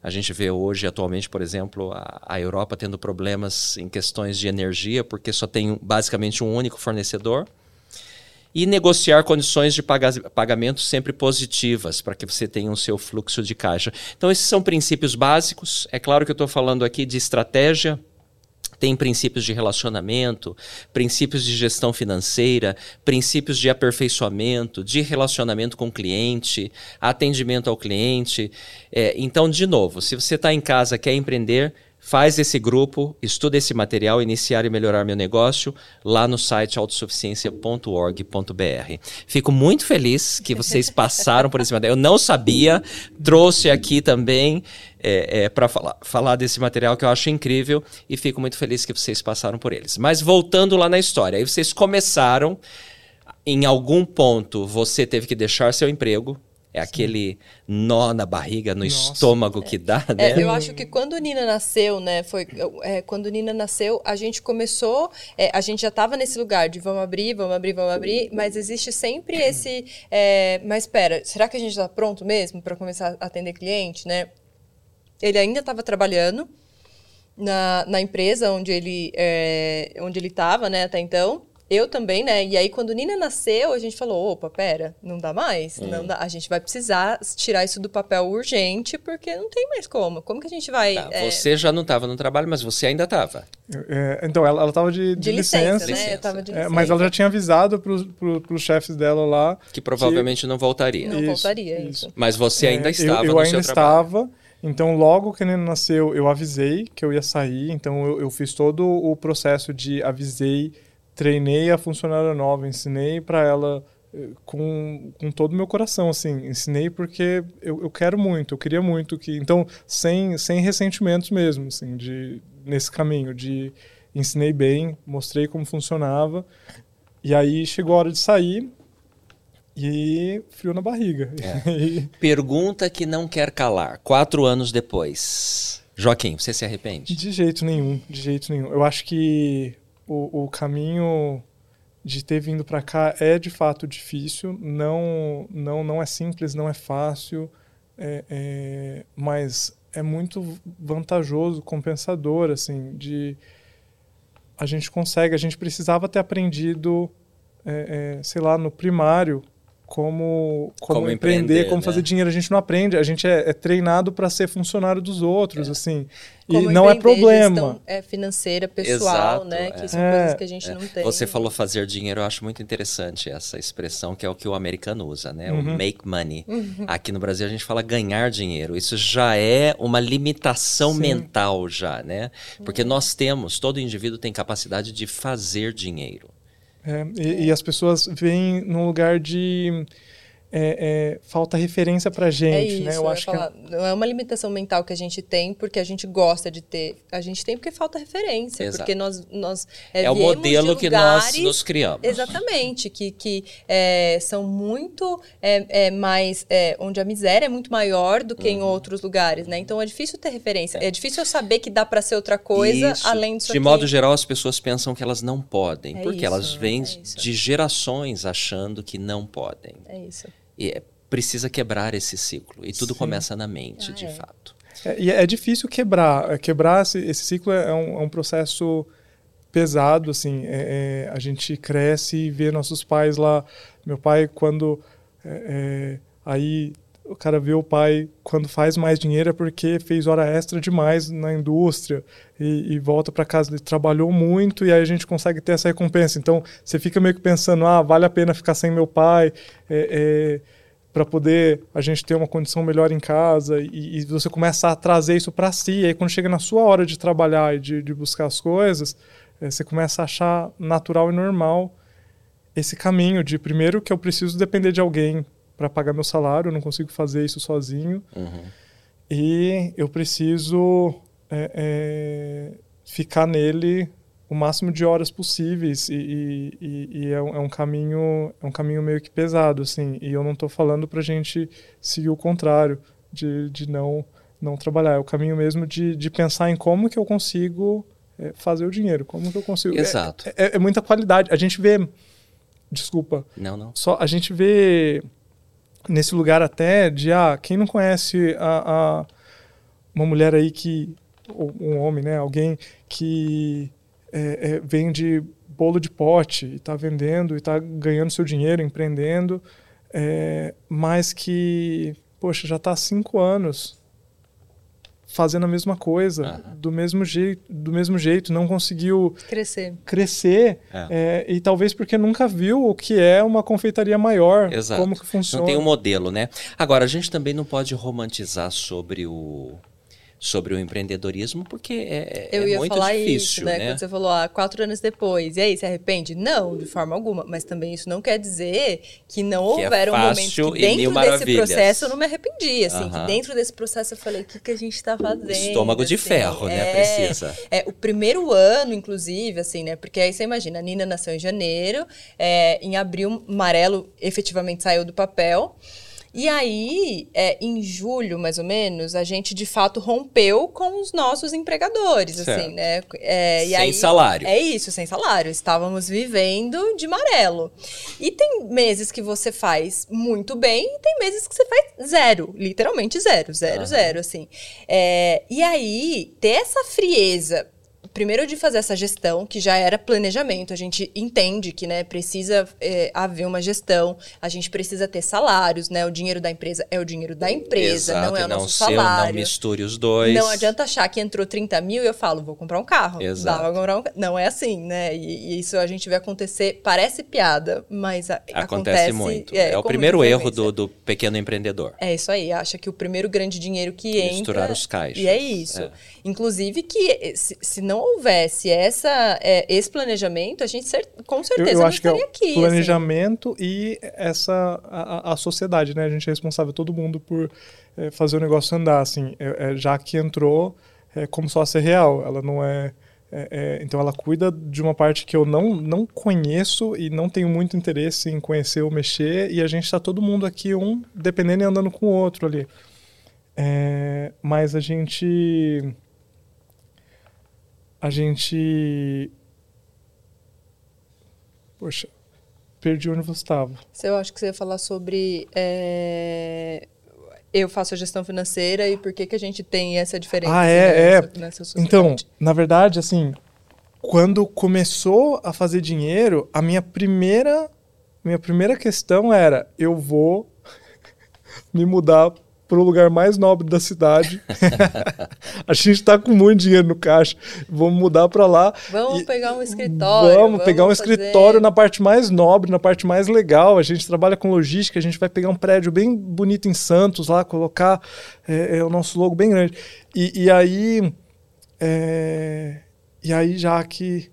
A gente vê hoje, atualmente, por exemplo, a, a Europa tendo problemas em questões de energia, porque só tem basicamente um único fornecedor e negociar condições de pagamento sempre positivas para que você tenha o seu fluxo de caixa. Então, esses são princípios básicos. É claro que eu estou falando aqui de estratégia. Tem princípios de relacionamento, princípios de gestão financeira, princípios de aperfeiçoamento, de relacionamento com o cliente, atendimento ao cliente. É, então, de novo, se você está em casa, quer empreender, Faz esse grupo, estuda esse material, iniciar e melhorar meu negócio lá no site autossuficiência.org.br. Fico muito feliz que vocês passaram por esse material. Eu não sabia, trouxe aqui também é, é, para falar, falar desse material que eu acho incrível e fico muito feliz que vocês passaram por eles. Mas voltando lá na história, aí vocês começaram, em algum ponto você teve que deixar seu emprego, é aquele nó na barriga, no Nossa. estômago que dá, é, né? É, eu acho que quando Nina nasceu, né? Foi é, quando Nina nasceu, a gente começou, é, a gente já estava nesse lugar de vamos abrir, vamos abrir, vamos abrir, mas existe sempre esse, é, mas espera, será que a gente está pronto mesmo para começar a atender cliente, né? Ele ainda estava trabalhando na, na empresa onde ele é, onde ele estava, né? Até então. Eu também, né? E aí, quando Nina nasceu, a gente falou: opa, pera, não dá mais? Hum. Não dá. A gente vai precisar tirar isso do papel urgente, porque não tem mais como. Como que a gente vai. Tá, é... Você já não estava no trabalho, mas você ainda estava. É, então, ela estava de, de, de, licença. licença. Né? Eu tava de licença. É, mas ela já tinha avisado para os chefes dela lá. Que provavelmente que... não voltaria. Não isso, voltaria, isso. isso. Mas você ainda estava eu, eu no ainda seu trabalho. estava. Então, logo que a Nina nasceu, eu avisei que eu ia sair. Então, eu, eu fiz todo o processo de avisei treinei a funcionária nova, ensinei para ela eh, com, com todo o meu coração, assim, ensinei porque eu, eu quero muito, eu queria muito que, então, sem, sem ressentimentos mesmo, assim, de, nesse caminho, de ensinei bem, mostrei como funcionava, e aí chegou a hora de sair, e frio na barriga. É. Pergunta que não quer calar, quatro anos depois. Joaquim, você se arrepende? De jeito nenhum, de jeito nenhum. Eu acho que o, o caminho de ter vindo para cá é de fato difícil, não, não, não é simples, não é fácil, é, é, mas é muito vantajoso, compensador, assim, de a gente consegue, a gente precisava ter aprendido, é, é sei lá, no primário, como, como, como empreender, empreender, como né? fazer dinheiro. A gente não aprende, a gente é, é treinado para ser funcionário dos outros, é. assim. Como e não é problema. É financeira, pessoal, Exato, né? Que é. são coisas que a gente é. não tem. Você falou fazer dinheiro, eu acho muito interessante essa expressão, que é o que o americano usa, né? Uhum. O make money. Uhum. Aqui no Brasil a gente fala ganhar dinheiro. Isso já é uma limitação Sim. mental, já, né? Porque uhum. nós temos, todo indivíduo tem capacidade de fazer dinheiro. É, e, e, as pessoas vêm num lugar de, é, é, falta referência pra É gente, isso, né? eu Eu acho que falar. Não é uma limitação mental que a gente tem porque a gente gosta de ter. A gente tem porque falta referência. Exato. Porque nós, nós É, o viemos modelo de que nós lugares- nos criamos. Exatamente, que, que é, são muito é, é, mais. é, onde a miséria é muito maior do que em Uhum. outros lugares, né? Então é difícil ter referência. É, difícil eu saber que dá para ser outra coisa Isso. além disso De aqui. modo geral, as pessoas pensam que elas não podem, É porque isso, elas vêm é de gerações achando que não podem. É isso. E é- precisa quebrar esse ciclo. E tudo Sim. começa na mente, Ah, de é. fato. É, e é difícil quebrar. É, Quebrar esse, esse ciclo é um, é um processo pesado, assim. É- é, a gente cresce e vê nossos pais lá. Meu pai, quando... é, é, aí o cara vê o pai quando faz mais dinheiro é porque fez hora extra demais na indústria e, e volta para casa. Ele trabalhou muito e aí a gente consegue ter essa recompensa. Então você fica meio que pensando ah vale a pena ficar sem meu pai é, para poder a gente ter uma condição melhor em casa e, e você começa a trazer isso para si. E aí quando chega na sua hora de trabalhar e de, de buscar as coisas é, você começa a achar natural e normal esse caminho de primeiro que eu preciso depender de alguém para pagar meu salário, eu não consigo fazer isso sozinho. Uhum. E eu preciso é, é, ficar nele o máximo de horas possíveis e, e- e- é, um, é um caminho é um caminho meio que pesado assim e eu não estou falando para gente seguir o contrário de, de não não trabalhar é o caminho mesmo de, de pensar em como que eu consigo é, fazer o dinheiro como que eu consigo É- Exato. é, é muita qualidade a gente vê desculpa Não, não. só a gente vê nesse lugar até de ah, quem não conhece a, a- uma mulher aí que ou um homem, né, alguém que é, é, vende bolo de pote e está vendendo e está ganhando seu dinheiro, empreendendo, é, mas que poxa já está há cinco anos fazendo a mesma coisa Aham. do mesmo jeito, do mesmo jeito, não conseguiu Crescer. crescer É. é, e talvez porque nunca viu o que é uma confeitaria maior, Exato. como que funciona. Não tem um modelo, né? Agora, a gente também não pode romantizar sobre o, sobre o empreendedorismo, porque é, é Eu ia muito falar difícil, isso, né? né? Quando você falou, ah, quatro anos depois. E aí, se arrepende? Não, de forma alguma. Mas também isso não quer dizer que não Que é houveram fácil momentos que dentro desse processo eu não me arrependi. Assim, Aham. que dentro desse processo eu falei, o que, que a gente tá fazendo? Estômago de assim? ferro, né? É, Precisa. É, o primeiro ano, inclusive, assim, né? Porque aí você imagina, a Nina nasceu em janeiro, é, em abril, Amarelo efetivamente saiu do papel. E aí, é, em julho, mais ou menos, a gente de fato rompeu com os nossos empregadores, Certo. assim, né? É, e Sem aí- salário. É isso, sem salário. Estávamos vivendo de amarelo. E tem meses que você faz muito bem e tem meses que você faz zero. Literalmente zero, zero, Aham. zero, assim. É, e aí, ter essa frieza primeiro de fazer essa gestão, que já era planejamento, a gente entende que né, precisa é, haver uma gestão, a gente precisa ter salários, né? O dinheiro da empresa é o dinheiro da empresa, Exato, não é o não nosso seu, salário. não misture os dois. Não adianta achar que entrou 30 mil e eu falo, vou comprar um carro. Exato. Dá pra comprar um Não é assim, né? E, e isso a gente vê acontecer, parece piada, mas a- Acontece, acontece, muito. É, o com primeiro erro do, do pequeno empreendedor. É isso aí, acha que o primeiro grande dinheiro que entra. Misturar os caixas. E é isso. É. Inclusive que se, se não houvesse essa, eh, esse planejamento, a gente cer- com Eu, certeza eu não acho que é o aqui. assim. planejamento e essa a, a- sociedade, né? A gente é responsável todo mundo por é, fazer o negócio andar, assim. É, é, já que entrou é, como sócia real, ela não é, é, é, então ela cuida de uma parte que eu não não conheço e não tenho muito interesse em conhecer ou mexer e a gente está todo mundo aqui um dependendo e andando com o outro ali. É, mas a gente a gente Poxa, perdi onde você estava. Eu acho que você ia falar sobre. eh, eu faço a gestão financeira e por que, que a gente tem essa diferença Ah, é, nessa, é. nessa. Então, na verdade, assim, quando começou a fazer dinheiro, a minha primeira, minha primeira questão era: eu vou me mudar para o lugar mais nobre da cidade. a gente está com muito dinheiro no caixa, vamos mudar para lá. Vamos E- pegar um escritório. Vamos, pegar um fazer- escritório na parte mais nobre, na parte mais legal. A gente trabalha com logística, a gente vai pegar um prédio bem bonito em Santos lá, colocar é, é, o nosso logo bem grande. E, e aí, é, e aí já que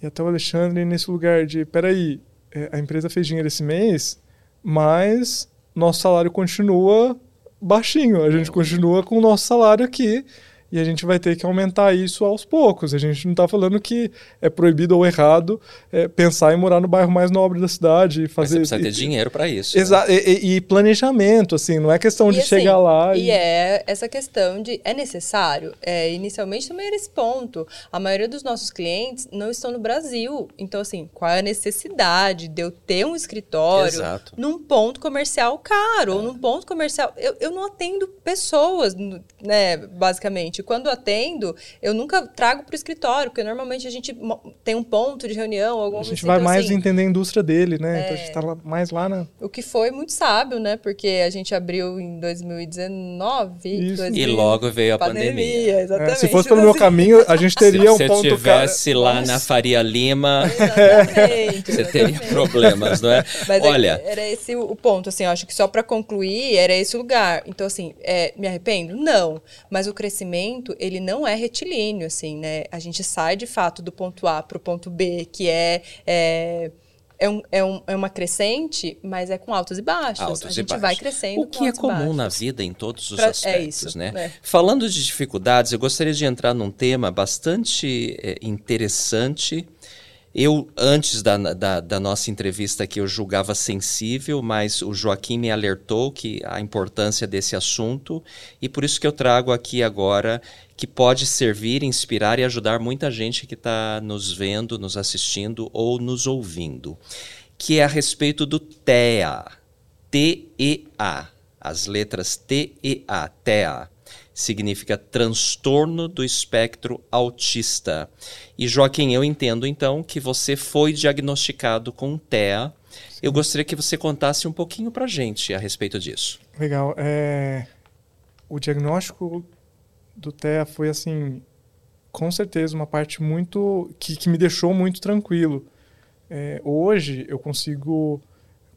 e até o Alexandre nesse lugar de, peraí, é, a empresa fez dinheiro esse mês, mas nosso salário continua baixinho, a gente continua com o nosso salário aqui e a gente vai ter que aumentar isso aos poucos. A gente não está falando que é proibido ou errado é, pensar em morar no bairro mais nobre da cidade e fazer. Mas você precisa ter dinheiro para isso. Exato. Né? E, e, planejamento, assim, não é questão e de assim, chegar lá. E... e... é essa questão de é necessário. É, inicialmente também era esse ponto. A maioria dos nossos clientes não estão no Brasil. Então, assim, qual é a necessidade de eu ter um escritório Exato. num ponto comercial caro, é. ou num ponto comercial. Eu, eu não atendo pessoas, né, basicamente quando atendo, eu nunca trago para o escritório, porque normalmente a gente tem um ponto de reunião, alguma A gente assim, vai então, mais assim, entender a indústria dele, né? É... Então a gente está mais lá na. O que foi muito sábio, né? Porque a gente abriu em 2019. Isso. 2000, e logo veio a pandemia. pandemia. Exatamente. É, se fosse pelo meu caminho, a gente teria se um você ponto. estivesse lá na Faria Lima, Exatamente, você teria problemas, não é? Mas Olha, é, era esse o ponto, assim, eu acho que só para concluir, era esse o lugar. Então, assim, é, me arrependo? Não. Mas o crescimento, ele não é retilíneo, assim, né? A gente sai, de fato, do ponto A para o ponto B, que é... é é, um, é, um, é, uma crescente, mas é com altos e baixos. Altos a gente baixos. vai crescendo. O que é comum na vida em todos os pra, aspectos, é isso, né? É. Falando de dificuldades, eu gostaria de entrar num tema bastante é, interessante. Eu, antes da, da, da, nossa entrevista aqui, eu julgava sensível, mas o Joaquim me alertou que a importância desse assunto e por isso que eu trago aqui agora que pode servir, inspirar e ajudar muita gente que está nos vendo, nos assistindo ou nos ouvindo, que é a respeito do TEA. T-E-A. As letras T-E-A. TEA significa transtorno do espectro autista. E Joaquim, eu entendo então que você foi diagnosticado com TEA. Eu gostaria que você contasse um pouquinho para gente a respeito disso. Legal. É... O diagnóstico do TEA foi assim, com certeza uma parte muito que, que me deixou muito tranquilo. É, hoje eu consigo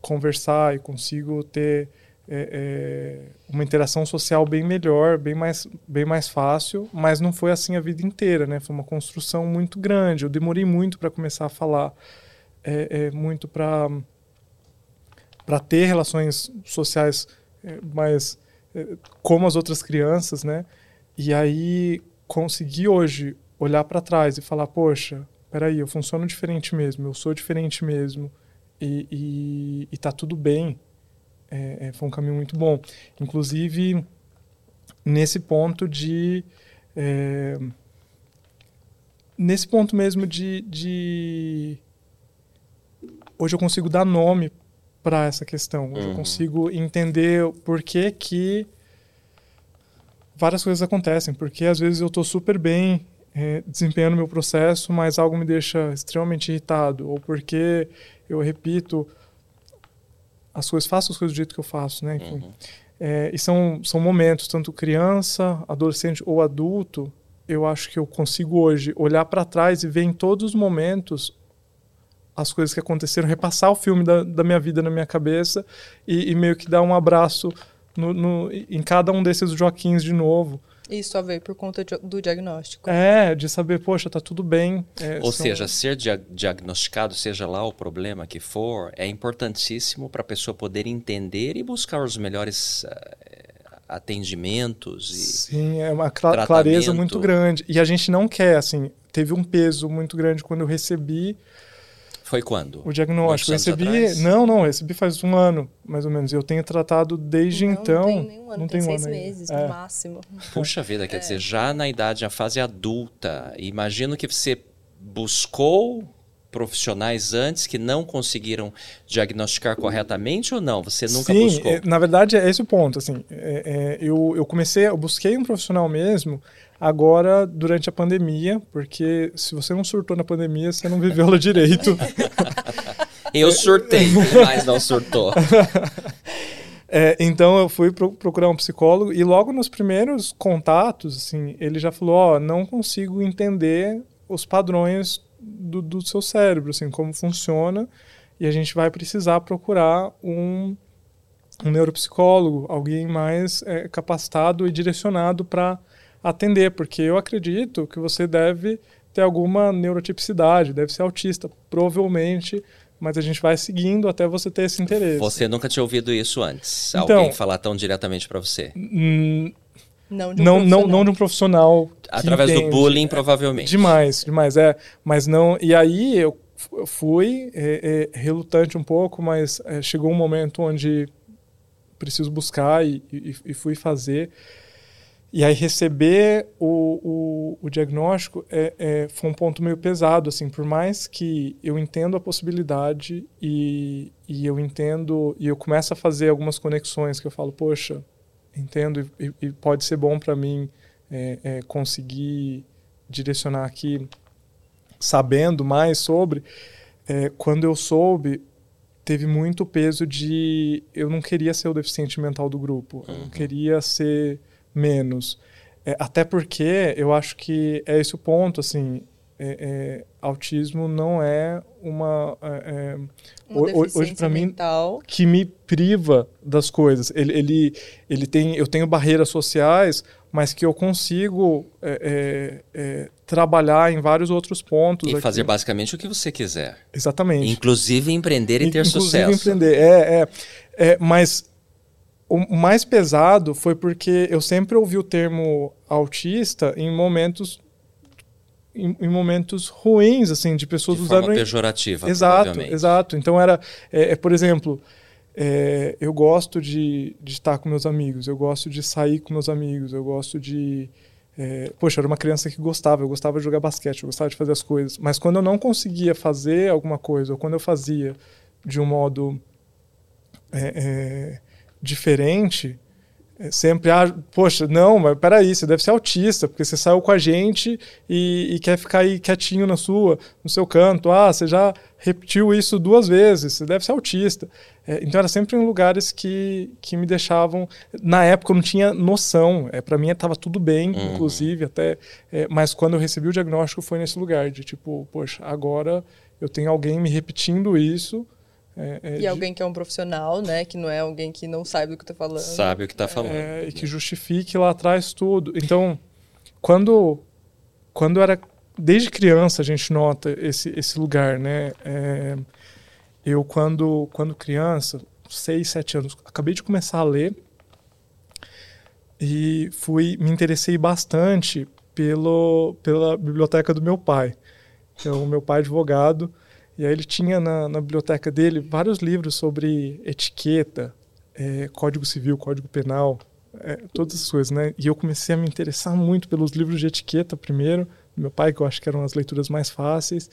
conversar e consigo ter é, é, uma interação social bem melhor, bem mais, bem mais fácil, mas não foi assim a vida inteira, né? Foi uma construção muito grande. Eu demorei muito para começar a falar, é, é muito para para ter relações sociais é, mais é, como as outras crianças, né? E aí conseguir hoje olhar para trás e falar, poxa, peraí, eu funciono diferente mesmo, eu sou diferente mesmo, e, e, e tá tudo bem, é, é, foi um caminho muito bom. Inclusive, nesse ponto de... É, nesse ponto mesmo de, de... Hoje eu consigo dar nome para essa questão. Hoje uhum. eu consigo entender por que que várias coisas acontecem, porque às vezes eu estou super bem é, desempenhando meu processo, mas algo me deixa extremamente irritado, ou porque eu repito as coisas, faço as coisas do jeito que eu faço, né? Enfim. Uhum. É, e são, são momentos, tanto criança, adolescente ou adulto, eu acho que eu consigo hoje olhar para trás e ver em todos os momentos as coisas que aconteceram, repassar o filme da, da minha vida na minha cabeça e, e meio que dar um abraço no, no, em cada um desses Joaquins de novo. Isso só veio por conta de, do diagnóstico. É, de saber, poxa, tá tudo bem. É, Ou são... seja, ser dia diagnosticado, seja lá o problema que for, é importantíssimo para a pessoa poder entender e buscar os melhores uh, atendimentos. E Sim, é uma cl clareza muito grande. E a gente não quer, assim, teve um peso muito grande quando eu recebi foi quando? O diagnóstico. Eu recebi. Atrás? Não, não, recebi faz um ano, mais ou menos. Eu tenho tratado desde não, então. Não tem nenhum ano, não tem, tem seis um meses, é. no máximo. Puxa vida, quer é. dizer, já na idade, a fase adulta, imagino que você buscou profissionais antes que não conseguiram diagnosticar corretamente ou não? Você nunca Sim, buscou? É, na verdade é esse o ponto. Assim, é, é, eu, eu comecei, eu busquei um profissional mesmo agora durante a pandemia, porque se você não surtou na pandemia, você não viveu ela direito. eu surtei, mas não surtou. É, então eu fui pro, procurar um psicólogo e logo nos primeiros contatos, assim, ele já falou, ó, oh, não consigo entender os padrões do, do seu cérebro, assim, como funciona, e a gente vai precisar procurar um, um neuropsicólogo, alguém mais é, capacitado e direcionado para atender, porque eu acredito que você deve ter alguma neurotipicidade, deve ser autista. Provavelmente mas a gente vai seguindo até você ter esse interesse. Você nunca tinha ouvido isso antes? Então, Alguém falar tão diretamente para você? Hum, Não de um não, não, profissional. não de um profissional. Através do entende. bullying, provavelmente. Demais, demais, é. Mas não. E aí eu fui é, é, relutante um pouco, mas é, chegou um momento onde preciso buscar e, e, e fui fazer. E aí receber o, o, o diagnóstico é, é, foi um ponto meio pesado, assim, por mais que eu entendo a possibilidade e, e eu entendo e eu começo a fazer algumas conexões que eu falo, poxa, entendo e, e pode ser bom para mim é, é, conseguir direcionar aqui sabendo mais sobre. É, quando eu soube, teve muito peso de eu não queria ser o deficiente mental do grupo, eu não queria ser menos. É, até porque eu acho que é esse o ponto, assim, é, é, autismo não é uma... é, é, Uma ho- ho- hoje para mim mental. que me priva das coisas. Ele, ele, ele tem, eu tenho barreiras sociais, mas que eu consigo é, é, é, trabalhar em vários outros pontos. E aqui. fazer basicamente o que você quiser. Exatamente. Inclusive empreender e ter Inclusive sucesso. empreender. É, é, é, mas o mais pesado foi porque eu sempre ouvi o termo autista em momentos em, em momentos ruins, assim, de pessoas De forma usando pejorativa, Exato, exato. Então era, é, é, por exemplo, é, eu gosto de, de estar com meus amigos, eu gosto de sair com meus amigos, eu gosto de. é, poxa, era uma criança que gostava, eu gostava de jogar basquete, eu gostava de fazer as coisas. Mas quando eu não conseguia fazer alguma coisa, ou quando eu fazia de um modo é, é, diferente, é, sempre, ah, poxa, não, mas peraí, você deve ser autista, porque você saiu com a gente e, e quer ficar aí quietinho na sua, no seu canto. Ah, você já repetiu isso duas vezes, você deve ser autista. É, então era sempre em lugares que, que me deixavam. Na época eu não tinha noção, é, para mim estava tudo bem, Uhum. inclusive, até. é, mas quando eu recebi o diagnóstico foi nesse lugar, de tipo, poxa, agora eu tenho alguém me repetindo isso. É, é, E de- alguém que é um profissional, né? Que não é alguém que não sabe do que tá falando. Sabe o que está falando. é, e que justifique lá atrás tudo. Então, quando quando era desde criança a gente nota esse esse lugar, né? É, eu quando quando criança, seis, sete anos, acabei de começar a ler e fui me interessei bastante pelo pela biblioteca do meu pai. Então, o meu pai é advogado e aí ele tinha na, na biblioteca dele vários livros sobre etiqueta, é, Código Civil, Código Penal, é, todas essas coisas, né? E eu comecei a me interessar muito pelos livros de etiqueta primeiro, meu pai, que eu acho que eram as leituras mais fáceis,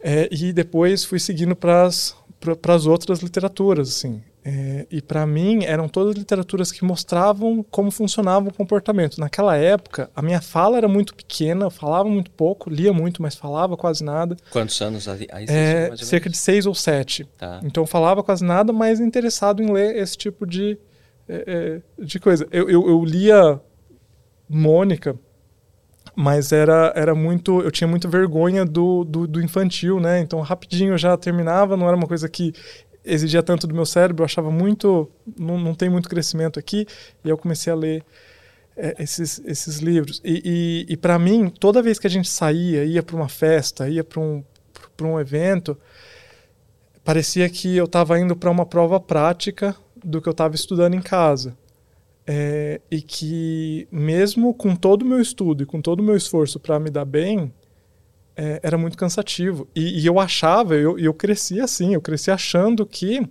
é, e depois fui seguindo para as outras literaturas, assim. É, e para mim eram todas literaturas que mostravam como funcionava o comportamento. Naquela época, a minha fala era muito pequena, eu falava muito pouco, lia muito, mas falava quase nada. Quantos anos aí É, cerca de seis ou sete. Tá. Então eu falava quase nada, mas interessado em ler esse tipo de, é, é, de coisa. Eu, eu, eu lia Mônica, mas era, era muito. Eu tinha muita vergonha do, do, do infantil, né? Então rapidinho eu já terminava, não era uma coisa que exigia tanto do meu cérebro, eu achava muito. Não, não tem muito crescimento aqui, e eu comecei a ler. é, esses, esses livros. E, e, e para mim, toda vez que a gente saía, ia para uma festa, ia para um, um evento, parecia que eu estava indo para uma prova prática do que eu estava estudando em casa. É, e que, mesmo com todo o meu estudo e com todo o meu esforço para me dar bem, é, era muito cansativo. E, e eu achava, eu, eu cresci assim, eu cresci achando que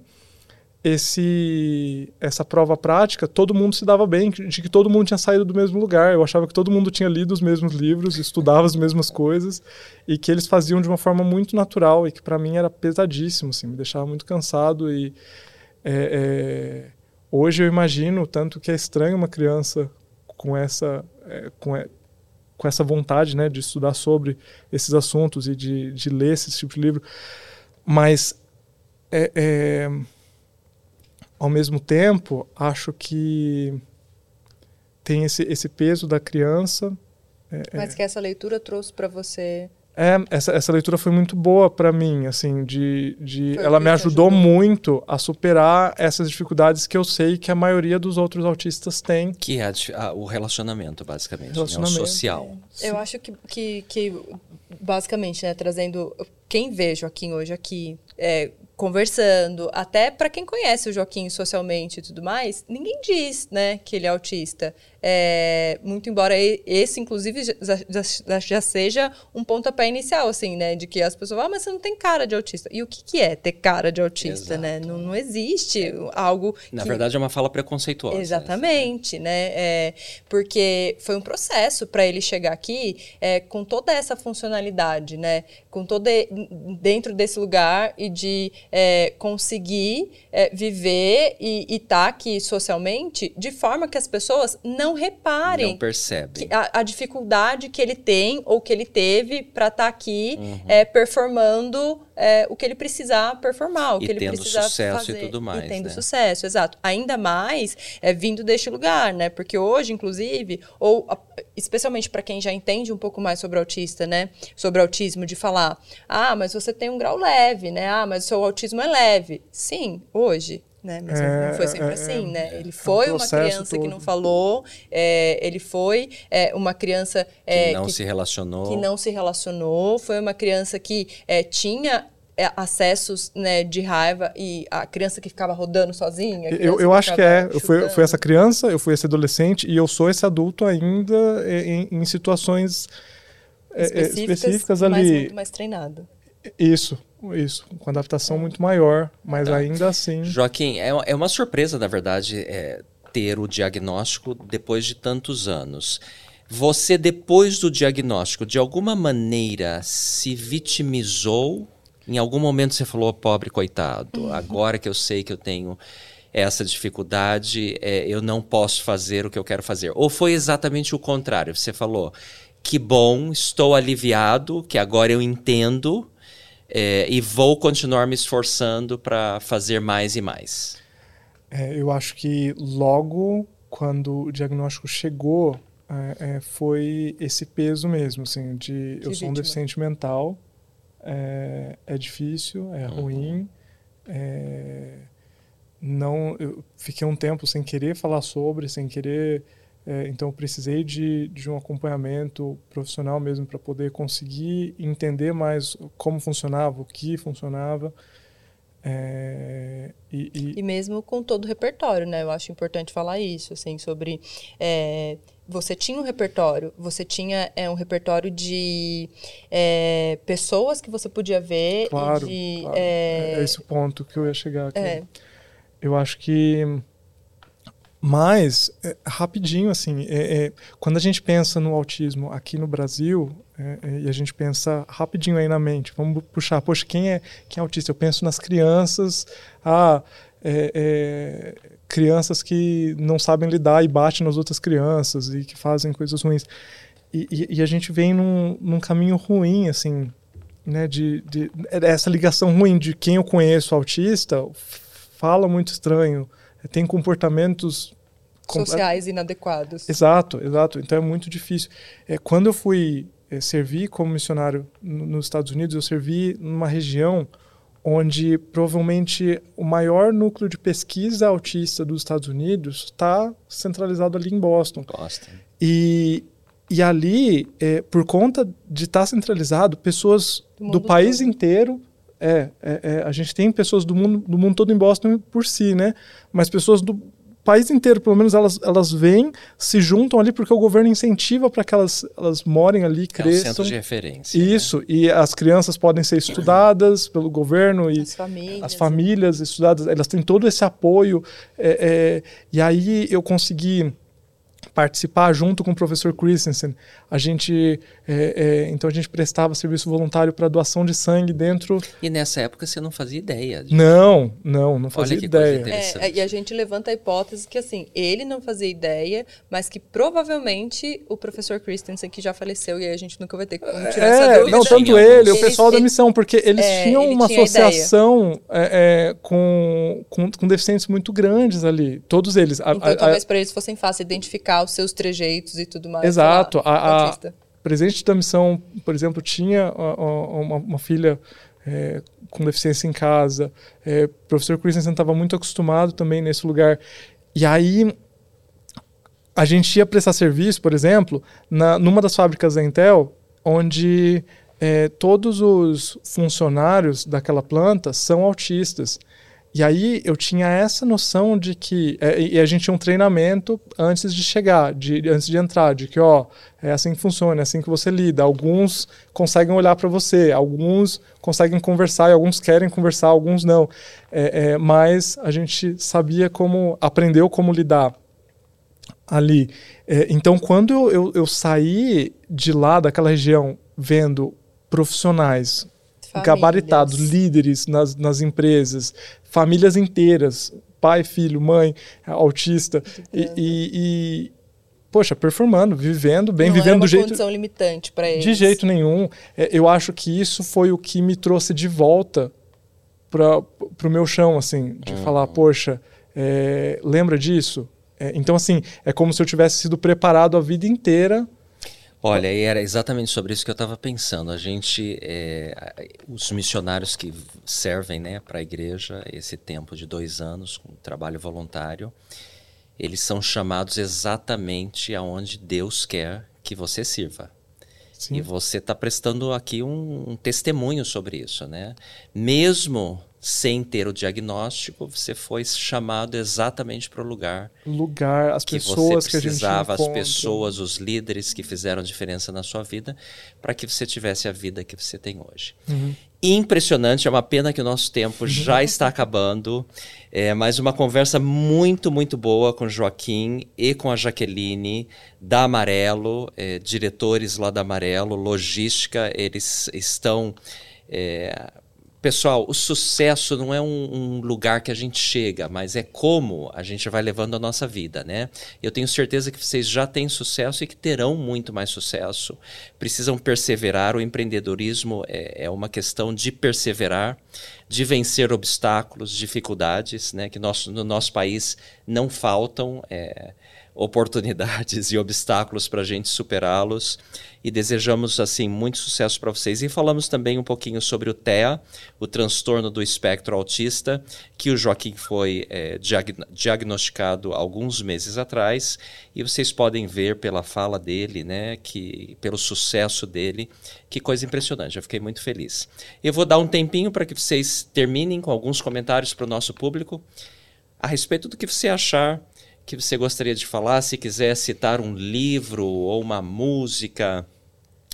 esse essa prova prática todo mundo se dava bem de que todo mundo tinha saído do mesmo lugar eu achava que todo mundo tinha lido os mesmos livros estudava as mesmas coisas e que eles faziam de uma forma muito natural e que para mim era pesadíssimo assim me deixava muito cansado e é, é, hoje eu imagino tanto que é estranho uma criança com essa é, com, é, com essa vontade né de estudar sobre esses assuntos e de, de ler esse tipo de livro mas é, é ao mesmo tempo, acho que tem esse, esse peso da criança. É, Mas que essa leitura trouxe para você. É, essa, essa leitura foi muito boa para mim, assim, de, de Foi ela me ajudou, ajudou? muito a superar essas dificuldades que eu sei que a maioria dos outros autistas tem. Que é a a- o relacionamento, basicamente. Né? O Relacionamento. social. Eu acho que, que, que basicamente, né, trazendo quem vê Joaquim hoje aqui, é, conversando, até para quem conhece o Joaquim socialmente e tudo mais, ninguém diz, né, que ele é autista. É, muito embora esse, inclusive, já, já, já, seja um pontapé inicial, assim, né? De que as pessoas falam, ah, mas você não tem cara de autista. E o que, que é ter cara de autista, né? Exato. né? Não, não existe algo. Na que... verdade, é uma fala preconceituosa. Né? Exatamente, né? né? É, porque foi um processo para ele chegar aqui é, com toda essa funcionalidade, né? Com todo dentro desse lugar e de é, conseguir é, viver e estar tá aqui socialmente de forma que as pessoas não não reparem. Não percebem. A, a, dificuldade que ele tem ou que ele teve para estar tá aqui uhum. é, performando é, o que ele precisar performar, o e que ele precisa sucesso fazer. E tudo mais. E tendo né? sucesso, exato. Ainda mais é, vindo deste lugar, né? Porque hoje, inclusive, ou especialmente para quem já entende um pouco mais sobre autista, né? Sobre autismo, de falar, ah, mas você tem um grau leve, né? Ah, mas o seu autismo é leve. Sim, hoje né? Mas é, não foi sempre é, assim, é, né? Ele foi um uma criança todo. que não falou, é, ele foi é, uma criança que não que, se relacionou, que não se relacionou, foi uma criança que tinha acessos né, de raiva e a criança que ficava rodando sozinha. Eu, eu acho que é. Eu fui, fui, essa criança, eu fui esse adolescente e eu sou esse adulto ainda em, em situações específicas, específicas ali. Mas muito mais treinado. Isso, isso, com adaptação muito maior, mas tá. ainda assim. Joaquim, é, é uma surpresa, na verdade, é, ter o diagnóstico depois de tantos anos. Você, depois do diagnóstico, de alguma maneira se vitimizou? Em algum momento você falou, pobre coitado, uhum. agora que eu sei que eu tenho essa dificuldade, é, eu não posso fazer o que eu quero fazer. Ou foi exatamente o contrário? Você falou, que bom, estou aliviado, que agora eu entendo é, e vou continuar me esforçando para fazer mais e mais? É, eu acho que logo quando o diagnóstico chegou, é, é foi esse peso mesmo, assim, de que eu sou um deficiente mental, é, é difícil, é uhum. ruim, é, não, eu fiquei um tempo sem querer falar sobre, sem querer é, então, eu precisei de, de um acompanhamento profissional mesmo para poder conseguir entender mais como funcionava, o que funcionava. É, e, e... e, mesmo com todo o repertório, né? Eu acho importante falar isso, assim, sobre é, você tinha um repertório, você tinha é, um repertório de é, pessoas que você podia ver. Claro, de, claro. É, é esse o ponto que eu ia chegar aqui. É. Eu acho que mas, é, rapidinho, assim, é, é, quando a gente pensa no autismo aqui no Brasil, é, é, e a gente pensa rapidinho aí na mente, vamos puxar, poxa, quem é, quem é autista? Eu penso nas crianças, ah, é, crianças que não sabem lidar e batem nas outras crianças e que fazem coisas ruins. E, e, e a gente vem num, num, caminho ruim, assim, né, de, de, essa ligação ruim de quem eu conheço autista, fala muito estranho, tem comportamentos sociais inadequados. Exato, exato. Então é muito difícil. É, quando eu fui é, servir como missionário nos Estados Unidos, eu servi numa região onde provavelmente o maior núcleo de pesquisa autista dos Estados Unidos está centralizado ali em Boston. Boston. E, e ali, é, por conta de estar tá centralizado, pessoas do, do país todo. inteiro é, é, é, a gente tem pessoas do mundo, do mundo todo em Boston por si, né? Mas pessoas do país inteiro, pelo menos, elas, elas vêm, se juntam ali porque o governo incentiva para que elas, elas morem ali, cresçam. É um centro de referência. Né? Isso, né? e as crianças podem ser estudadas pelo governo e as famílias, as famílias estudadas, elas têm todo esse apoio. É, é, e aí eu consegui participar junto com o professor Christensen. A gente, é, é, então a gente prestava serviço voluntário para doação de sangue dentro. E nessa época você não fazia ideia? De... Não, não, não fazia ideia. É, e a gente levanta a hipótese que assim ele não fazia ideia, mas que provavelmente o professor Christensen que já faleceu e aí a gente nunca vai ter como tirar é, essa dúvida. Não tanto ele, o pessoal ele, da missão, porque eles é, tinham ele uma tinha associação é, com, com, com deficientes muito grandes ali, todos eles. Então a, a, talvez para eles fossem fácil identificar os seus trejeitos e tudo mais. Exato. a, a presidente da missão, por exemplo, tinha uma, uma filha é, com deficiência em casa. É, o professor Christensen estava muito acostumado também nesse lugar. E aí a gente ia prestar serviço, por exemplo, na, numa das fábricas da Intel, onde é, todos os funcionários daquela planta são autistas. E aí eu tinha essa noção de que. É, e a gente tinha um treinamento antes de chegar, de, antes de entrar, de que, ó, é assim que funciona, é assim que você lida. Alguns conseguem olhar para você, alguns conseguem conversar e alguns querem conversar, alguns não. É, é, mas a gente sabia como. aprendeu como lidar ali. É, então, quando eu, eu, eu saí de lá, daquela região, vendo profissionais Famílias. gabaritados, líderes nas, nas empresas, famílias inteiras, pai, filho, mãe, autista, e, e, e, poxa, performando, vivendo bem, Não vivendo do jeito. condição limitante para eles. De jeito nenhum. É, eu acho que isso foi o que me trouxe de volta para o meu chão, assim, de uhum. falar, poxa, é, lembra disso? É, então, assim, é como se eu tivesse sido preparado a vida inteira Olha, e era exatamente sobre isso que eu estava pensando. A gente, é, os missionários que servem né, para a igreja esse tempo de dois anos, com trabalho voluntário, eles são chamados exatamente aonde Deus quer que você sirva. Sim. E você está prestando aqui um, um, testemunho sobre isso, né? Mesmo sem ter o diagnóstico, você foi chamado exatamente para o lugar. Lugar, as que pessoas que a gente precisava, as pessoas, os líderes que fizeram diferença na sua vida, para que você tivesse a vida que você tem hoje. Uhum. Impressionante, é uma pena que o nosso tempo já está acabando. É, mas uma conversa muito, muito boa com o Joaquim e com a Jaqueline da Amarelo, é, diretores lá da Amarelo, logística, eles estão é, Pessoal, o sucesso não é um, um, lugar que a gente chega, mas é como a gente vai levando a nossa vida, né? Eu tenho certeza que vocês já têm sucesso e que terão muito mais sucesso. Precisam perseverar. O empreendedorismo é, é uma questão de perseverar, de vencer obstáculos, dificuldades, né? Que nosso, no nosso país não faltam. É, oportunidades e obstáculos para a gente superá-los e desejamos assim muito sucesso para vocês. E falamos também um pouquinho sobre o TEA, o transtorno do espectro autista, que o Joaquim foi é, diag diagnosticado alguns meses atrás e vocês podem ver pela fala dele, né, que pelo sucesso dele, que coisa impressionante. Eu fiquei muito feliz. Eu vou dar um tempinho para que vocês terminem com alguns comentários para o nosso público a respeito do que você achar que você gostaria de falar, se quiser citar um livro ou uma música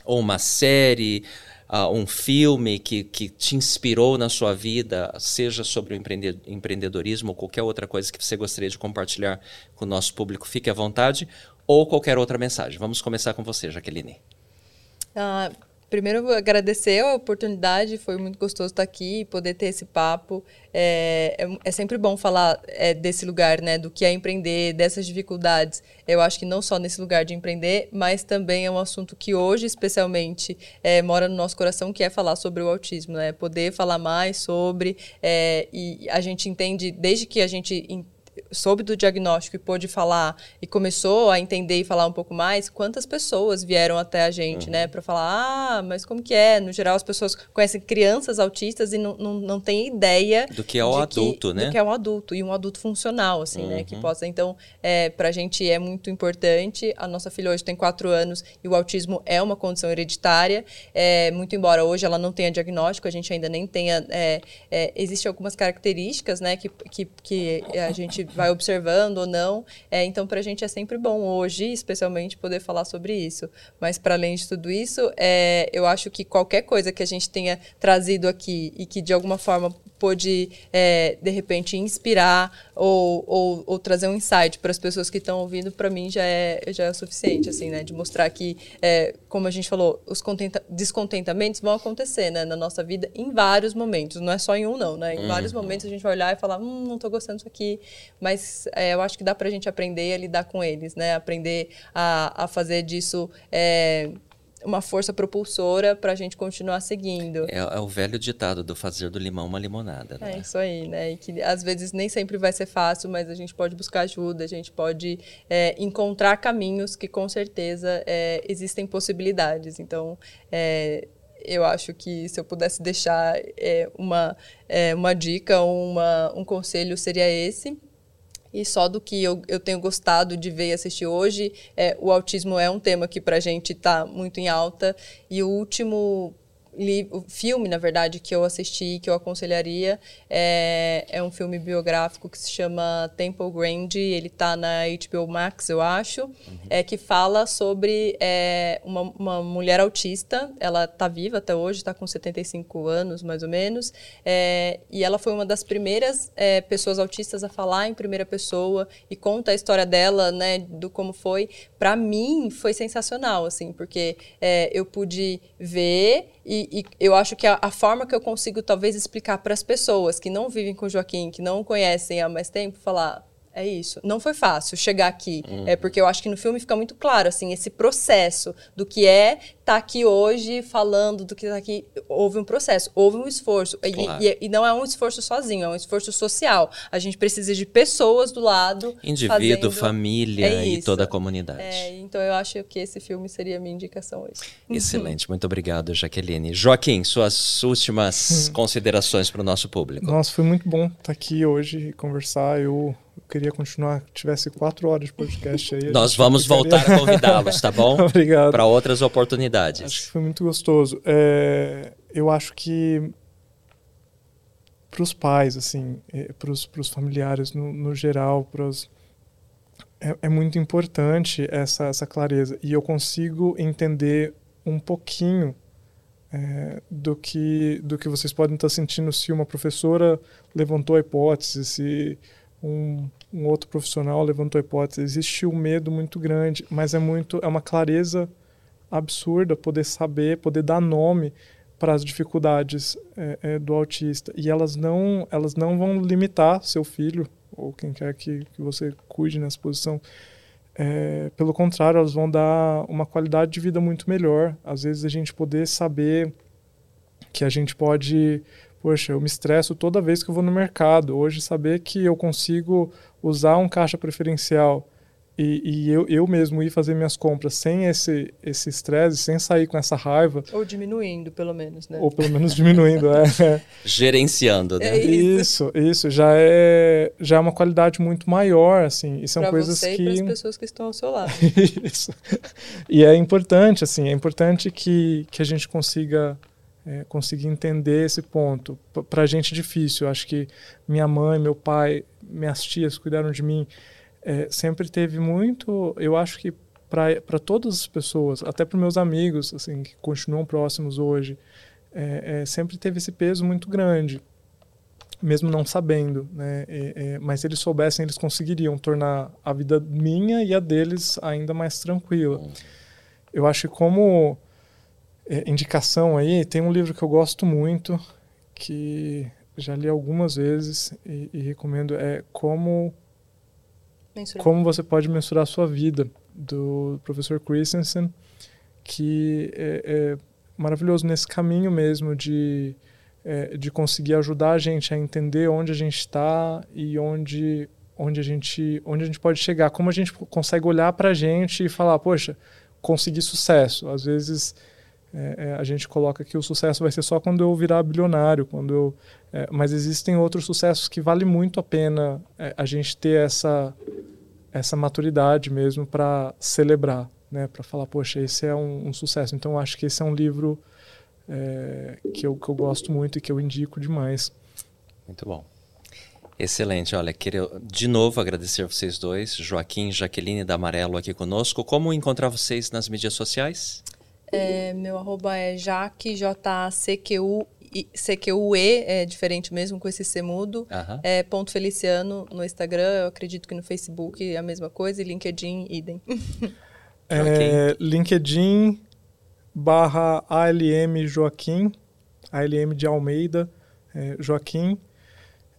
ou uma série, uh, um filme que, que te inspirou na sua vida, seja sobre o empreendedorismo ou qualquer outra coisa que você gostaria de compartilhar com o nosso público, fique à vontade, ou qualquer outra mensagem. Vamos começar com você, Jaqueline. Uh, Primeiro, agradecer a oportunidade, foi muito gostoso estar aqui e poder ter esse papo. É, é, é, sempre bom falar é, desse lugar, né, do que é empreender, dessas dificuldades. Eu acho que não só nesse lugar de empreender, mas também é um assunto que hoje, especialmente, é, mora no nosso coração, que é falar sobre o autismo, né, poder falar mais sobre. É, e a gente entende, desde que a gente soube do diagnóstico e pôde falar e começou a entender e falar um pouco mais, quantas pessoas vieram até a gente, né, uhum. né, para falar, ah, mas como que é? No geral, as pessoas conhecem crianças autistas e não, não, não têm ideia do que é o adulto, que, né? Do que é um adulto e um adulto funcional, assim, uhum. né, que uhum. possa. Então, é, para a gente é muito importante. A nossa filha hoje tem quatro anos e o autismo é uma condição hereditária. É, muito embora hoje ela não tenha diagnóstico, a gente ainda nem tenha. É, é, Existem algumas características, né, que, que, que a gente vai observando ou não. É, então, para a gente é sempre bom hoje, especialmente, poder falar sobre isso. Mas, para além de tudo isso, é, eu acho que qualquer coisa que a gente tenha trazido aqui e que, de alguma forma, pôde, é, de repente, inspirar ou, ou, ou trazer um insight para as pessoas que estão ouvindo, para mim já é, já é o suficiente, assim, né? De mostrar que, é, como a gente falou, os descontentamentos vão acontecer né, na nossa vida em vários momentos, não é só em um, não, né? Em uhum. vários momentos a gente vai olhar e falar, hum, não estou gostando disso aqui, mas é, eu acho que dá para a gente aprender a lidar com eles, né? Aprender a, a fazer disso é, uma força propulsora para a gente continuar seguindo. É, é, o velho ditado do fazer do limão uma limonada. Né? É isso aí, né? E que às vezes nem sempre vai ser fácil, mas a gente pode buscar ajuda, a gente pode é, encontrar caminhos que com certeza é, existem possibilidades. Então, é, eu acho que se eu pudesse deixar é, uma, é, uma dica uma, um conselho seria esse e só do que eu, eu tenho gostado de ver e assistir hoje, é, o autismo é um tema que para a gente está muito em alta. E o último o filme, na verdade, que eu assisti, que eu aconselharia, é, é um filme biográfico que se chama Temple Grande. Ele está na HBO Max, eu acho, uhum. é, que fala sobre é, uma, uma, mulher autista. Ela está viva até hoje, está com 75 anos, mais ou menos. É, e ela foi uma das primeiras é, pessoas autistas a falar em primeira pessoa e conta a história dela, né, do como foi. Para mim, foi sensacional, assim, porque é, eu pude ver e, e, eu acho que a, a, forma que eu consigo talvez explicar para as pessoas que não vivem com o Joaquim, que não conhecem há mais tempo, falar é isso. Não foi fácil chegar aqui. Uhum. É porque eu acho que no filme fica muito claro, assim, esse processo do que é estar tá aqui hoje falando do que está aqui. Houve um processo, houve um esforço. Claro. E, e, e, não é um esforço sozinho, é um esforço social. A gente precisa de pessoas do lado. Indivíduo, fazendo... família é e toda a comunidade. É, então eu acho que esse filme seria a minha indicação hoje. Excelente, muito obrigado, Jaqueline. Joaquim, suas últimas hum. considerações para o nosso público. Nossa, foi muito bom estar aqui hoje e conversar. Eu queria continuar, tivesse quatro horas de podcast aí. Nós vamos voltar a convidá-los, tá bom? Obrigado. Para outras oportunidades. Acho que foi muito gostoso. É, eu acho que para os pais, assim, é, para os familiares no, no geral, pros, é, é, muito importante essa, essa clareza. E eu consigo entender um pouquinho é, do, que, do que vocês podem estar sentindo se uma professora levantou a hipótese, se um, um outro profissional levantou a hipótese. Existe um medo muito grande, mas é muito é uma clareza absurda poder saber, poder dar nome para as dificuldades é, é, do autista. E elas não elas não vão limitar seu filho ou quem quer que, que você cuide nessa posição. É, pelo contrário elas vão dar uma qualidade de vida muito melhor. Às vezes a gente poder saber que a gente pode poxa, eu me estresso toda vez que eu vou no mercado. Hoje, saber que eu consigo usar um caixa preferencial e, e eu, eu mesmo ir fazer minhas compras sem esse esse estresse, sem sair com essa raiva. Ou diminuindo, pelo menos, né? Ou pelo menos diminuindo, é. Gerenciando, né? É isso. isso, isso, já é já é uma qualidade muito maior, assim. E são pra coisas você que. E para as pessoas que estão ao seu lado. isso. E é importante, assim, é importante que, que a gente consiga é, conseguir entender esse ponto. Para a gente é difícil. Acho que minha mãe, meu pai, minhas tias cuidaram de mim. É, sempre teve muito. Eu acho que para todas as pessoas, até para meus amigos, assim, que continuam próximos hoje, é, é, sempre teve esse peso muito grande, mesmo não sabendo, né? mas se eles soubessem, eles conseguiriam tornar a vida minha e a deles ainda mais tranquila. Eu acho que como é, indicação aí, tem um livro que eu gosto muito, que já li algumas vezes e, e recomendo, é Como Mensurar. Como você pode mensurar a sua vida, do professor Christensen, que é, é maravilhoso nesse caminho mesmo de, é, de conseguir ajudar a gente a entender onde a gente está e onde, onde, a gente, onde a gente pode chegar. Como a gente consegue olhar para a gente e falar, poxa, consegui sucesso. Às vezes é, é, a gente coloca que o sucesso vai ser só quando eu virar bilionário, quando eu, é, mas existem outros sucessos que vale muito a pena é, a gente ter essa essa maturidade mesmo para celebrar, né, para falar, poxa, esse é um, um, sucesso. Então acho que esse é um livro é, que, eu, que eu gosto muito e que eu indico demais. Muito bom. Excelente, olha, queria de novo agradecer a vocês dois, Joaquim Jaqueline da Amarelo aqui conosco. Como encontrar vocês nas mídias sociais? É, meu arroba é Jaque, J-A-C-Q-U CQUE é diferente mesmo com esse C mudo. Uhum. É ponto Feliciano no Instagram, eu acredito que no Facebook é a mesma coisa, e LinkedIn, idem. é, LinkedIn barra ALM Joaquim, ALM de Almeida, é, Joaquim.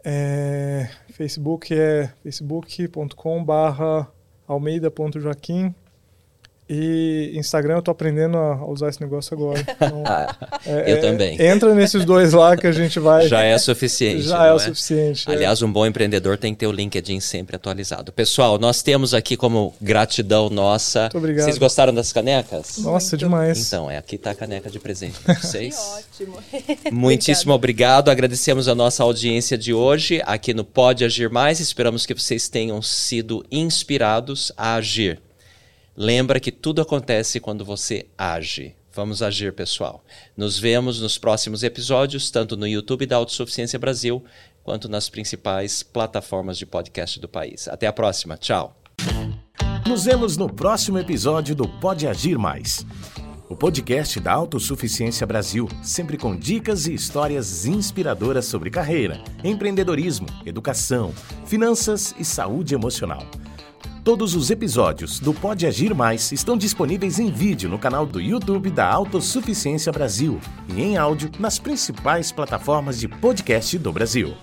É, Facebook é facebook.com barra almeida.joaquim. E Instagram eu tô aprendendo a usar esse negócio agora. Então, é, eu também. Entra nesses dois lá que a gente vai. Já é suficiente. Já é o é? suficiente. É. Aliás, um bom empreendedor tem que ter o LinkedIn sempre atualizado. Pessoal, nós temos aqui como gratidão nossa. Muito obrigado. Vocês gostaram das canecas? Nossa, Muito. demais. Então, é aqui tá a caneca de presente para vocês. que ótimo. Muitíssimo obrigado. Agradecemos a nossa audiência de hoje aqui no Pode Agir Mais. Esperamos que vocês tenham sido inspirados a agir Lembra que tudo acontece quando você age. Vamos agir, pessoal. Nos vemos nos próximos episódios, tanto no YouTube da Autossuficiência Brasil, quanto nas principais plataformas de podcast do país. Até a próxima. Tchau. Nos vemos no próximo episódio do Pode Agir Mais. O podcast da Autossuficiência Brasil, sempre com dicas e histórias inspiradoras sobre carreira, empreendedorismo, educação, finanças e saúde emocional. Todos os episódios do Pode Agir Mais estão disponíveis em vídeo no canal do YouTube da Autossuficiência Brasil e em áudio nas principais plataformas de podcast do Brasil.